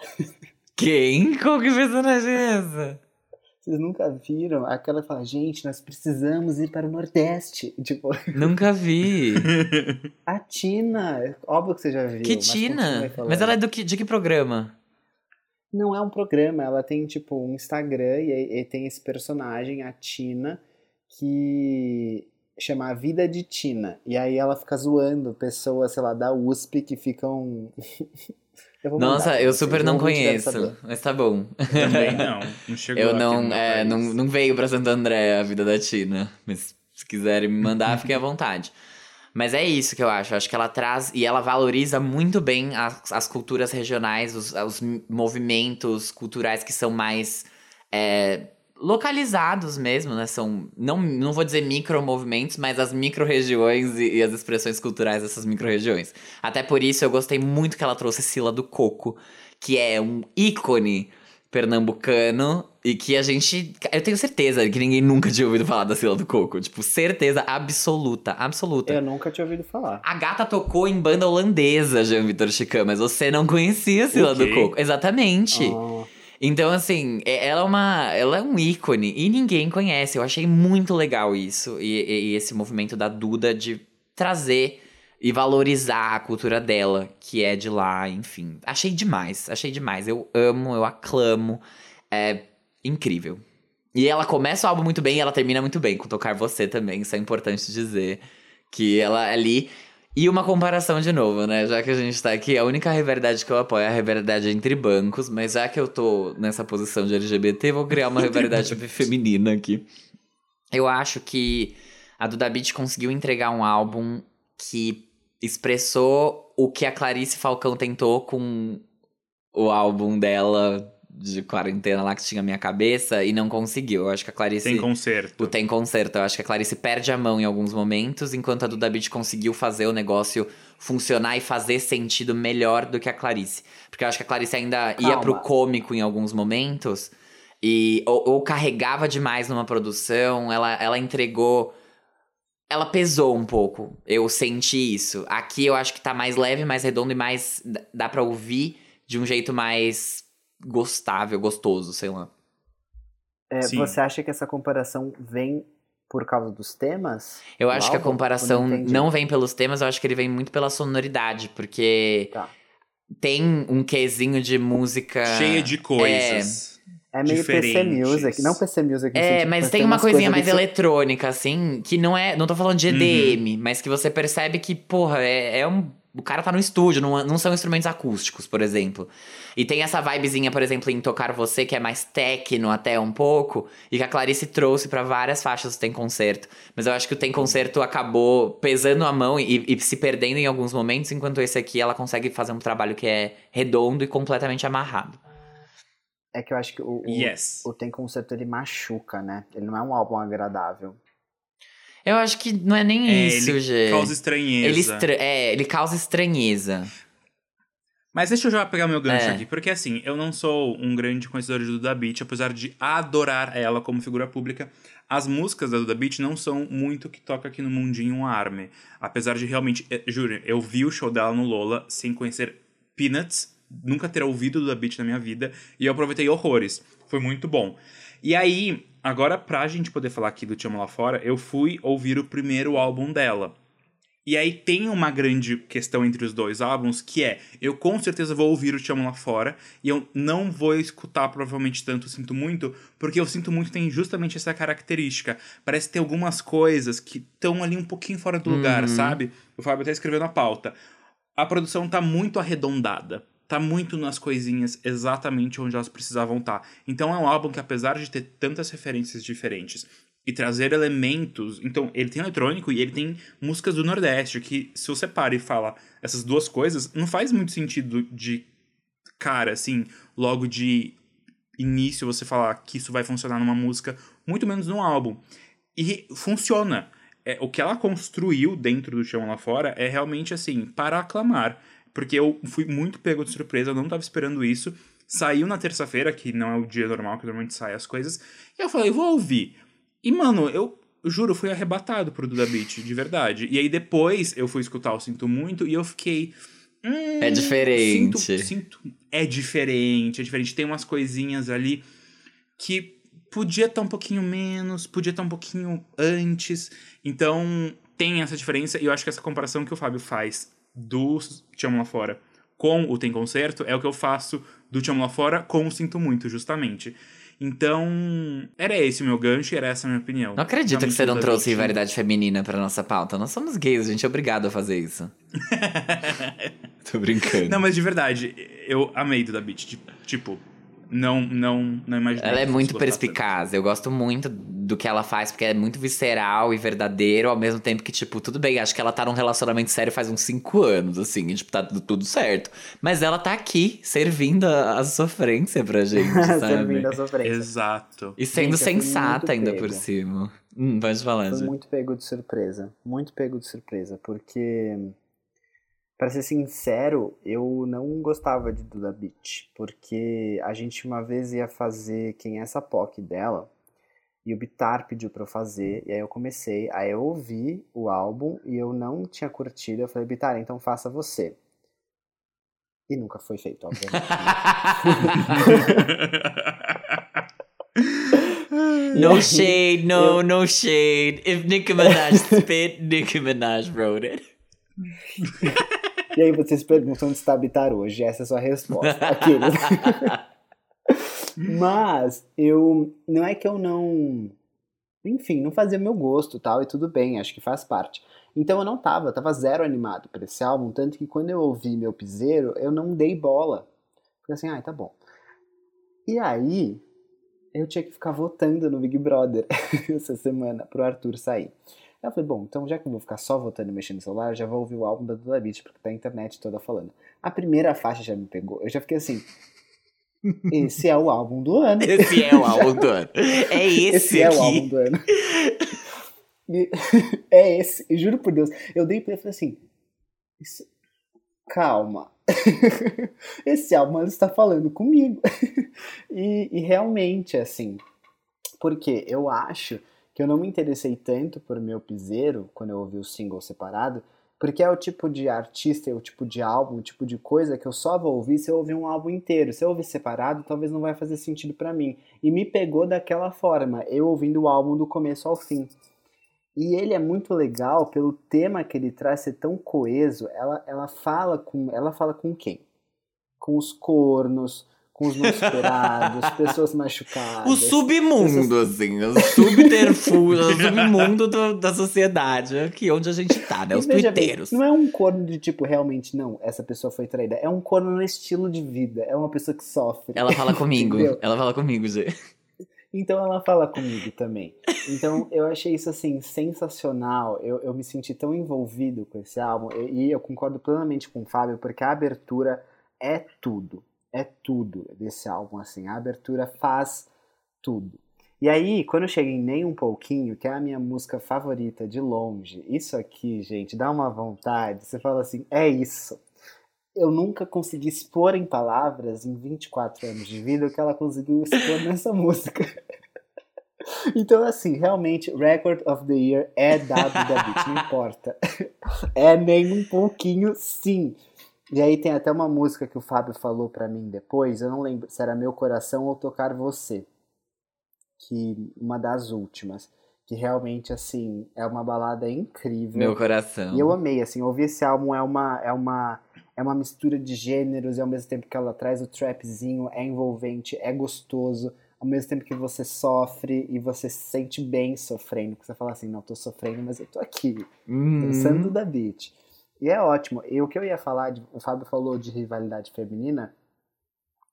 Speaker 4: Quem? Qual que personagem é essa?
Speaker 2: Vocês nunca viram? Aquela que fala, gente, nós precisamos ir para o Nordeste. Tipo,
Speaker 4: Nunca vi.
Speaker 2: a Tina, óbvio que você já viu.
Speaker 4: que
Speaker 2: mas
Speaker 4: Tina? Mas ela é do que, de que programa?
Speaker 2: Não é um programa, ela tem tipo um Instagram e, e tem esse personagem, a Tina, que chama A Vida de Tina. E aí ela fica zoando pessoas, sei lá, da USP que ficam. Eu vou mandar
Speaker 4: Nossa,
Speaker 2: pra
Speaker 4: eu super não conheço. Mas tá bom.
Speaker 3: Também não. Não chegou
Speaker 4: Eu não, é, não, não veio pra Santo André a vida da Tina. Mas se quiserem me mandar, fiquem à vontade. Mas é isso que eu acho. Eu acho que ela traz e ela valoriza muito bem as, as culturas regionais, os, os movimentos culturais que são mais é, localizados mesmo, né? São, não, não vou dizer micromovimentos, mas as micro-regiões e, e as expressões culturais dessas micro-regiões. Até por isso eu gostei muito que ela trouxe Sila do Coco, que é um ícone pernambucano e que a gente. Eu tenho certeza que ninguém nunca tinha ouvido falar da Sila do Coco. Tipo, certeza absoluta, absoluta.
Speaker 2: Eu nunca tinha ouvido falar.
Speaker 4: A gata tocou em banda holandesa, Jean Vitor Chicã, mas você não conhecia a Sila do
Speaker 3: quê?
Speaker 4: Coco. Exatamente.
Speaker 2: Ah,
Speaker 4: Então, assim, é- ela é uma. Ela é um ícone e ninguém conhece. Eu achei muito legal isso. E, e- e esse movimento da Duda de trazer e valorizar a cultura dela, que é de lá, enfim. Achei demais, achei demais. Eu amo, eu aclamo. É incrível. E ela começa o álbum muito bem e ela termina muito bem, com Tocar Você também. Isso é importante dizer. Que ela ali. E uma comparação de novo, né? Já que a gente tá aqui, a única rivalidade que eu apoio é a rivalidade entre bancos, mas já que eu tô nessa posição de LGBT, vou criar uma rivalidade feminina aqui. Eu acho que a Duda Beat conseguiu entregar um álbum que expressou o que a Clarice Falcão tentou com o álbum dela de quarentena lá que tinha minha cabeça e não conseguiu. Eu acho que a Clarice.
Speaker 3: Tem conserto.
Speaker 4: O Tem Concerto. Eu acho que a Clarice perde a mão em alguns momentos, enquanto a Duda Beat conseguiu fazer o negócio funcionar e fazer sentido melhor do que a Clarice. Porque eu acho que a Clarice ainda ia
Speaker 2: Calma.
Speaker 4: pro cômico em alguns momentos e ou, ou carregava demais numa produção, ela, ela entregou. Ela pesou um pouco. Eu senti isso. Aqui eu acho que tá mais leve, mais redondo e mais. dá- dá pra ouvir de um jeito mais gostável, gostoso, sei lá.
Speaker 2: é, você acha que essa comparação vem por causa dos temas?
Speaker 4: Eu acho que a comparação
Speaker 2: não
Speaker 4: vem pelos temas, eu acho que ele vem muito pela sonoridade, porque
Speaker 2: Tá.
Speaker 4: tem um quesinho de música.
Speaker 3: Cheia de coisas.
Speaker 2: É meio PC. Music, não PC Music.
Speaker 4: É,
Speaker 2: sentido,
Speaker 4: mas tem uma coisinha
Speaker 2: coisas
Speaker 4: mais
Speaker 2: do-
Speaker 4: eletrônica, assim, que não é. Não tô falando de
Speaker 3: Uhum.
Speaker 4: EDM, mas que você percebe que, porra, é, é um. O cara tá no estúdio, não, não são instrumentos acústicos, por exemplo. E tem essa vibezinha, por exemplo, em Tocar Você, que é mais techno até um pouco, e que a Clarice trouxe pra várias faixas do Tem Concerto. Mas eu acho que o Tem Concerto acabou pesando a mão e, e se perdendo em alguns momentos, enquanto esse aqui ela consegue fazer um trabalho que é redondo e completamente amarrado.
Speaker 2: É que eu acho que o, o,
Speaker 3: Yes.
Speaker 2: o Tem Concerto ele machuca, né? Ele não é um álbum agradável.
Speaker 4: Eu acho que não é nem
Speaker 3: É,
Speaker 4: isso,
Speaker 3: ele
Speaker 4: Gê.
Speaker 3: Causa estranheza.
Speaker 4: Ele, estra- é, ele causa estranheza.
Speaker 3: Mas deixa eu já pegar meu gancho
Speaker 4: É.
Speaker 3: aqui, porque assim, eu não sou um grande conhecedor de Duda Beat, apesar de adorar ela como figura pública. As músicas da Duda Beat não são muito o que toca aqui no Mundinho Army. Apesar de realmente, eh, juro, eu vi o show dela no Lola sem conhecer Peanuts, nunca ter ouvido Duda Beat na minha vida, e eu aproveitei horrores. Foi muito bom. E aí, agora pra gente poder falar aqui do Te Amo Lá Fora, eu fui ouvir o primeiro álbum dela. E aí tem uma grande questão entre os dois álbuns, que é, eu com certeza vou ouvir o Te Amo Lá Fora, e eu não vou escutar provavelmente tanto Sinto Muito, porque eu Sinto Muito tem justamente essa característica. Parece ter algumas coisas que estão ali um pouquinho fora do lugar,
Speaker 4: Uhum.
Speaker 3: sabe? O Fábio até escreveu na pauta. A produção tá muito arredondada. Tá muito nas coisinhas exatamente onde elas precisavam estar. Então é um álbum que, apesar de ter tantas referências diferentes e trazer elementos. Então, ele tem eletrônico e ele tem músicas do Nordeste, que se você para e fala essas duas coisas, não faz muito sentido de cara, assim, logo de início você falar que isso vai funcionar numa música, muito menos num álbum. E funciona. É, o que ela construiu dentro do chão lá fora é realmente assim, para aclamar. Porque eu fui muito pego de surpresa, eu não tava esperando isso. Saiu na terça-feira, que não é o dia normal que normalmente sai as coisas. E eu falei, vou ouvir. E, mano, eu juro, fui arrebatado pro Duda Beat, de verdade. E aí depois eu fui escutar o Sinto Muito e eu fiquei. hum,
Speaker 4: É diferente.
Speaker 3: Sinto, sinto- é diferente, é diferente. Tem umas coisinhas ali que podia estar um pouquinho menos, podia estar um pouquinho antes. Então tem essa diferença. E eu acho que essa comparação que o Fábio faz do Te Amo Lá Fora com o Tem Concerto é o que eu faço do Te Amo Lá Fora com o Sinto Muito, justamente. Então, era esse o meu gancho e era essa a minha opinião.
Speaker 4: Não acredito que
Speaker 3: Realmente,
Speaker 4: você não trouxe
Speaker 3: Beat-
Speaker 4: rivalidade feminina pra nossa pauta. Nós somos gays, a gente é obrigado a fazer isso. Tô brincando.
Speaker 3: Não, mas de verdade, eu amei Duda Beat. de- Tipo, não, não, não imaginei.
Speaker 4: Ela é muito perspicaz. Eu gosto muito do que ela faz, porque é muito visceral e verdadeiro, ao mesmo tempo que, tipo, tudo bem, acho que ela tá num relacionamento sério faz uns cinco anos, assim, e, tipo, tá tudo- tudo certo. Mas ela tá aqui, servindo a, a sofrência pra gente, sabe?
Speaker 2: Servindo a sofrência.
Speaker 3: Exato.
Speaker 4: E sendo
Speaker 2: Gente,
Speaker 4: sensata ainda
Speaker 2: pego.
Speaker 4: por cima. Hum, pode falar,
Speaker 2: Foi
Speaker 4: Ju.
Speaker 2: muito pego de surpresa. Muito pego de surpresa. Porque, pra ser sincero, eu não gostava de Duda Beat. Porque a gente uma vez ia fazer Quem é essa POC dela. E o Bitar pediu pra eu fazer. E aí eu comecei. Aí eu ouvi o álbum e eu não tinha curtido. Eu falei, Bitar, então faça você. E nunca foi feito, obviamente.
Speaker 4: No shade, no,
Speaker 2: eu-
Speaker 4: no shade. If Nicki Minaj spit, Nicki Minaj wrote it.
Speaker 2: E aí vocês perguntam onde está Bitar hoje. Essa é a sua resposta. Aquele. Mas eu. Não é que eu não. Enfim, não fazia meu gosto tal, e tudo bem, acho que faz parte. Então eu não tava, eu tava zero animado pra esse álbum, tanto que quando eu ouvi meu piseiro, eu não dei bola. Falei assim, ai, tá bom. E aí, eu tinha que ficar votando no Big Brother essa semana pro Arthur sair. Eu falei, bom, então já que eu vou ficar só votando e mexendo no celular, já vou ouvir o álbum da Duda Beat, porque tá a internet toda falando. A primeira faixa já me pegou, eu já fiquei assim, esse é o álbum do ano.
Speaker 4: Esse é o álbum do ano. É esse,
Speaker 2: Esse é
Speaker 4: aqui.
Speaker 2: o álbum do ano. E- é esse, juro por Deus. Eu dei pra ele e falei assim: "Isso- calma. Esse álbum está falando comigo. E, e realmente, assim, porque eu acho que eu não me interessei tanto por meu piseiro quando eu ouvi o single separado, porque é o tipo de artista, é o tipo de álbum, o tipo de coisa que eu só vou ouvir se eu ouvir um álbum inteiro. Se eu ouvir separado, talvez não vai fazer sentido pra mim. E me pegou daquela forma, eu ouvindo o álbum do começo ao fim. E ele é muito legal pelo tema que ele traz ser tão coeso. Ela, ela fala com ela fala com quem? Com os cornos, com os não esperados, pessoas machucadas.
Speaker 4: O submundo, assim, o subterfúgio, o submundo do- da sociedade, aqui onde a gente tá, né? Os twitteiros.
Speaker 2: não é um corno de tipo, realmente, não, essa pessoa foi traída. É um corno no estilo de vida. É uma pessoa que sofre.
Speaker 4: Ela fala comigo, ela fala comigo, Gê.
Speaker 2: Então ela fala comigo também. Então eu achei isso assim sensacional. Eu, eu me senti tão envolvido com esse álbum e, e eu concordo plenamente com o Fábio porque a abertura é tudo, é tudo desse álbum assim. A abertura faz tudo. E aí, quando eu cheguei em Nem Um Pouquinho, que é a minha música favorita de longe, isso aqui, gente, dá uma vontade. Você fala assim, é isso. eu nunca consegui expor em palavras, em 24 anos de vida, o que ela conseguiu expor nessa música. Então, assim, realmente, Record of the Year é dado da Beat, não importa. É nem um pouquinho, sim. E aí tem até uma música que o Fábio falou pra mim depois, eu não lembro se era Meu Coração ou Tocar Você. Que uma das últimas. Que realmente, assim, é uma balada incrível.
Speaker 4: Meu coração.
Speaker 2: E eu amei, assim, ouvir esse álbum é uma, é uma, é uma mistura de gêneros e ao mesmo tempo que ela traz o trapzinho, é envolvente, é gostoso, ao mesmo tempo que você sofre e você se sente bem sofrendo, porque você fala assim, não, tô sofrendo, mas eu tô aqui,
Speaker 4: Hum.
Speaker 2: dançando da beat. E é ótimo. E o que eu ia falar, de- o Fábio falou de rivalidade feminina,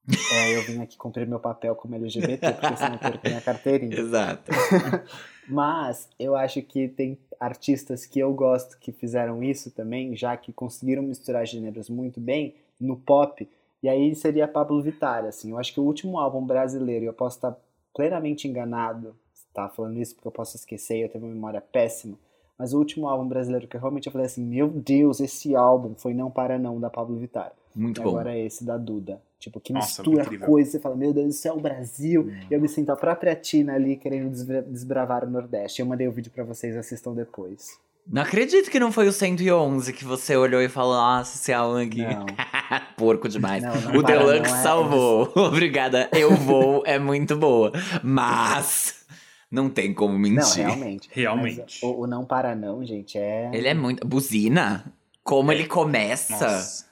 Speaker 2: é, eu vim aqui cumprir meu papel como LGBT, porque senão eu perco minha carteirinha.
Speaker 4: Exato.
Speaker 2: Mas eu acho que tem artistas que eu gosto que fizeram isso também, já que conseguiram misturar gêneros muito bem no pop. E aí seria Pablo Vittar, assim. Eu acho que o último álbum brasileiro, e eu posso estar plenamente enganado, tá falando isso porque eu posso esquecer, eu tenho uma memória péssima. Mas o último álbum brasileiro que eu realmente eu falei assim, meu Deus, esse álbum foi Não Para Não, da Pablo Vittar.
Speaker 4: Muito
Speaker 2: E
Speaker 4: bom.
Speaker 2: agora é esse da Duda. Tipo, que
Speaker 3: Nossa,
Speaker 2: mistura coisas, você fala, meu Deus do céu, o Brasil. E eu me sinto a própria Tina ali querendo desbra- desbravar o Nordeste. Eu mandei o vídeo pra vocês, assistam depois.
Speaker 4: Não acredito que não foi o 111 que você olhou e falou, nossa, esse álbum aqui.
Speaker 2: Não.
Speaker 4: Porco demais.
Speaker 2: Não, não
Speaker 4: o
Speaker 2: para,
Speaker 4: Deluxe
Speaker 2: é-
Speaker 4: salvou. Obrigada, eu vou, é muito boa. Mas não tem como
Speaker 2: Não,
Speaker 4: mentir.
Speaker 2: realmente.
Speaker 3: Realmente.
Speaker 2: Mas o, o Não Para Não, gente, é...
Speaker 4: Ele é muito. Buzina? Como ele começa.
Speaker 3: Nossa.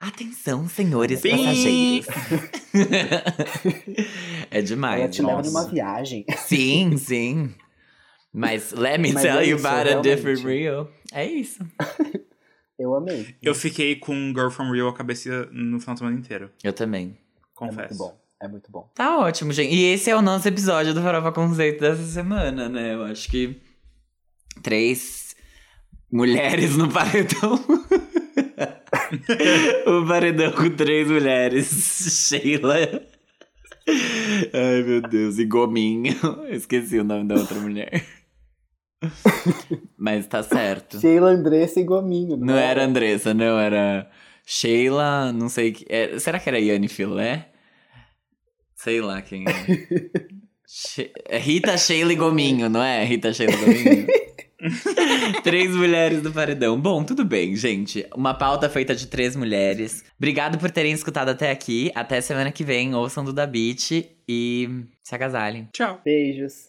Speaker 4: Atenção, senhores
Speaker 3: Sim.
Speaker 4: passageiros. é
Speaker 2: Ela
Speaker 4: demais.
Speaker 2: te leva numa viagem.
Speaker 4: Sim, sim. Mas let me
Speaker 2: Mas
Speaker 4: tell
Speaker 2: é
Speaker 4: you
Speaker 2: isso,
Speaker 4: about a
Speaker 2: realmente.
Speaker 4: different Rio. É isso.
Speaker 2: Eu amei.
Speaker 3: Eu fiquei com Girl From Real a cabeça no final de semana inteiro.
Speaker 4: Eu também.
Speaker 2: É muito
Speaker 3: Confesso.
Speaker 2: bom. É muito bom.
Speaker 4: Tá ótimo, gente. E esse é o nosso episódio do Farofa Conceito dessa semana, né? Eu acho que três mulheres no paredão. o paredão com três mulheres. Sheila. Ai, meu Deus. E Gominho. Esqueci o nome da outra mulher. Mas tá certo.
Speaker 2: Sheila, Andressa e Gominho.
Speaker 4: Não era Andressa, não. Era Sheila, não sei que. é, será que era Yane Filé? Sei lá quem é. She- é Rita, Sheila e Gominho, não é? Rita, Sheila e Gominho. três mulheres do paredão. Bom, tudo bem, gente. Uma pauta feita de três mulheres. Obrigado por terem escutado até aqui. Até semana que vem. Ouçam do Da Beat e se agasalhem.
Speaker 3: Tchau.
Speaker 2: Beijos.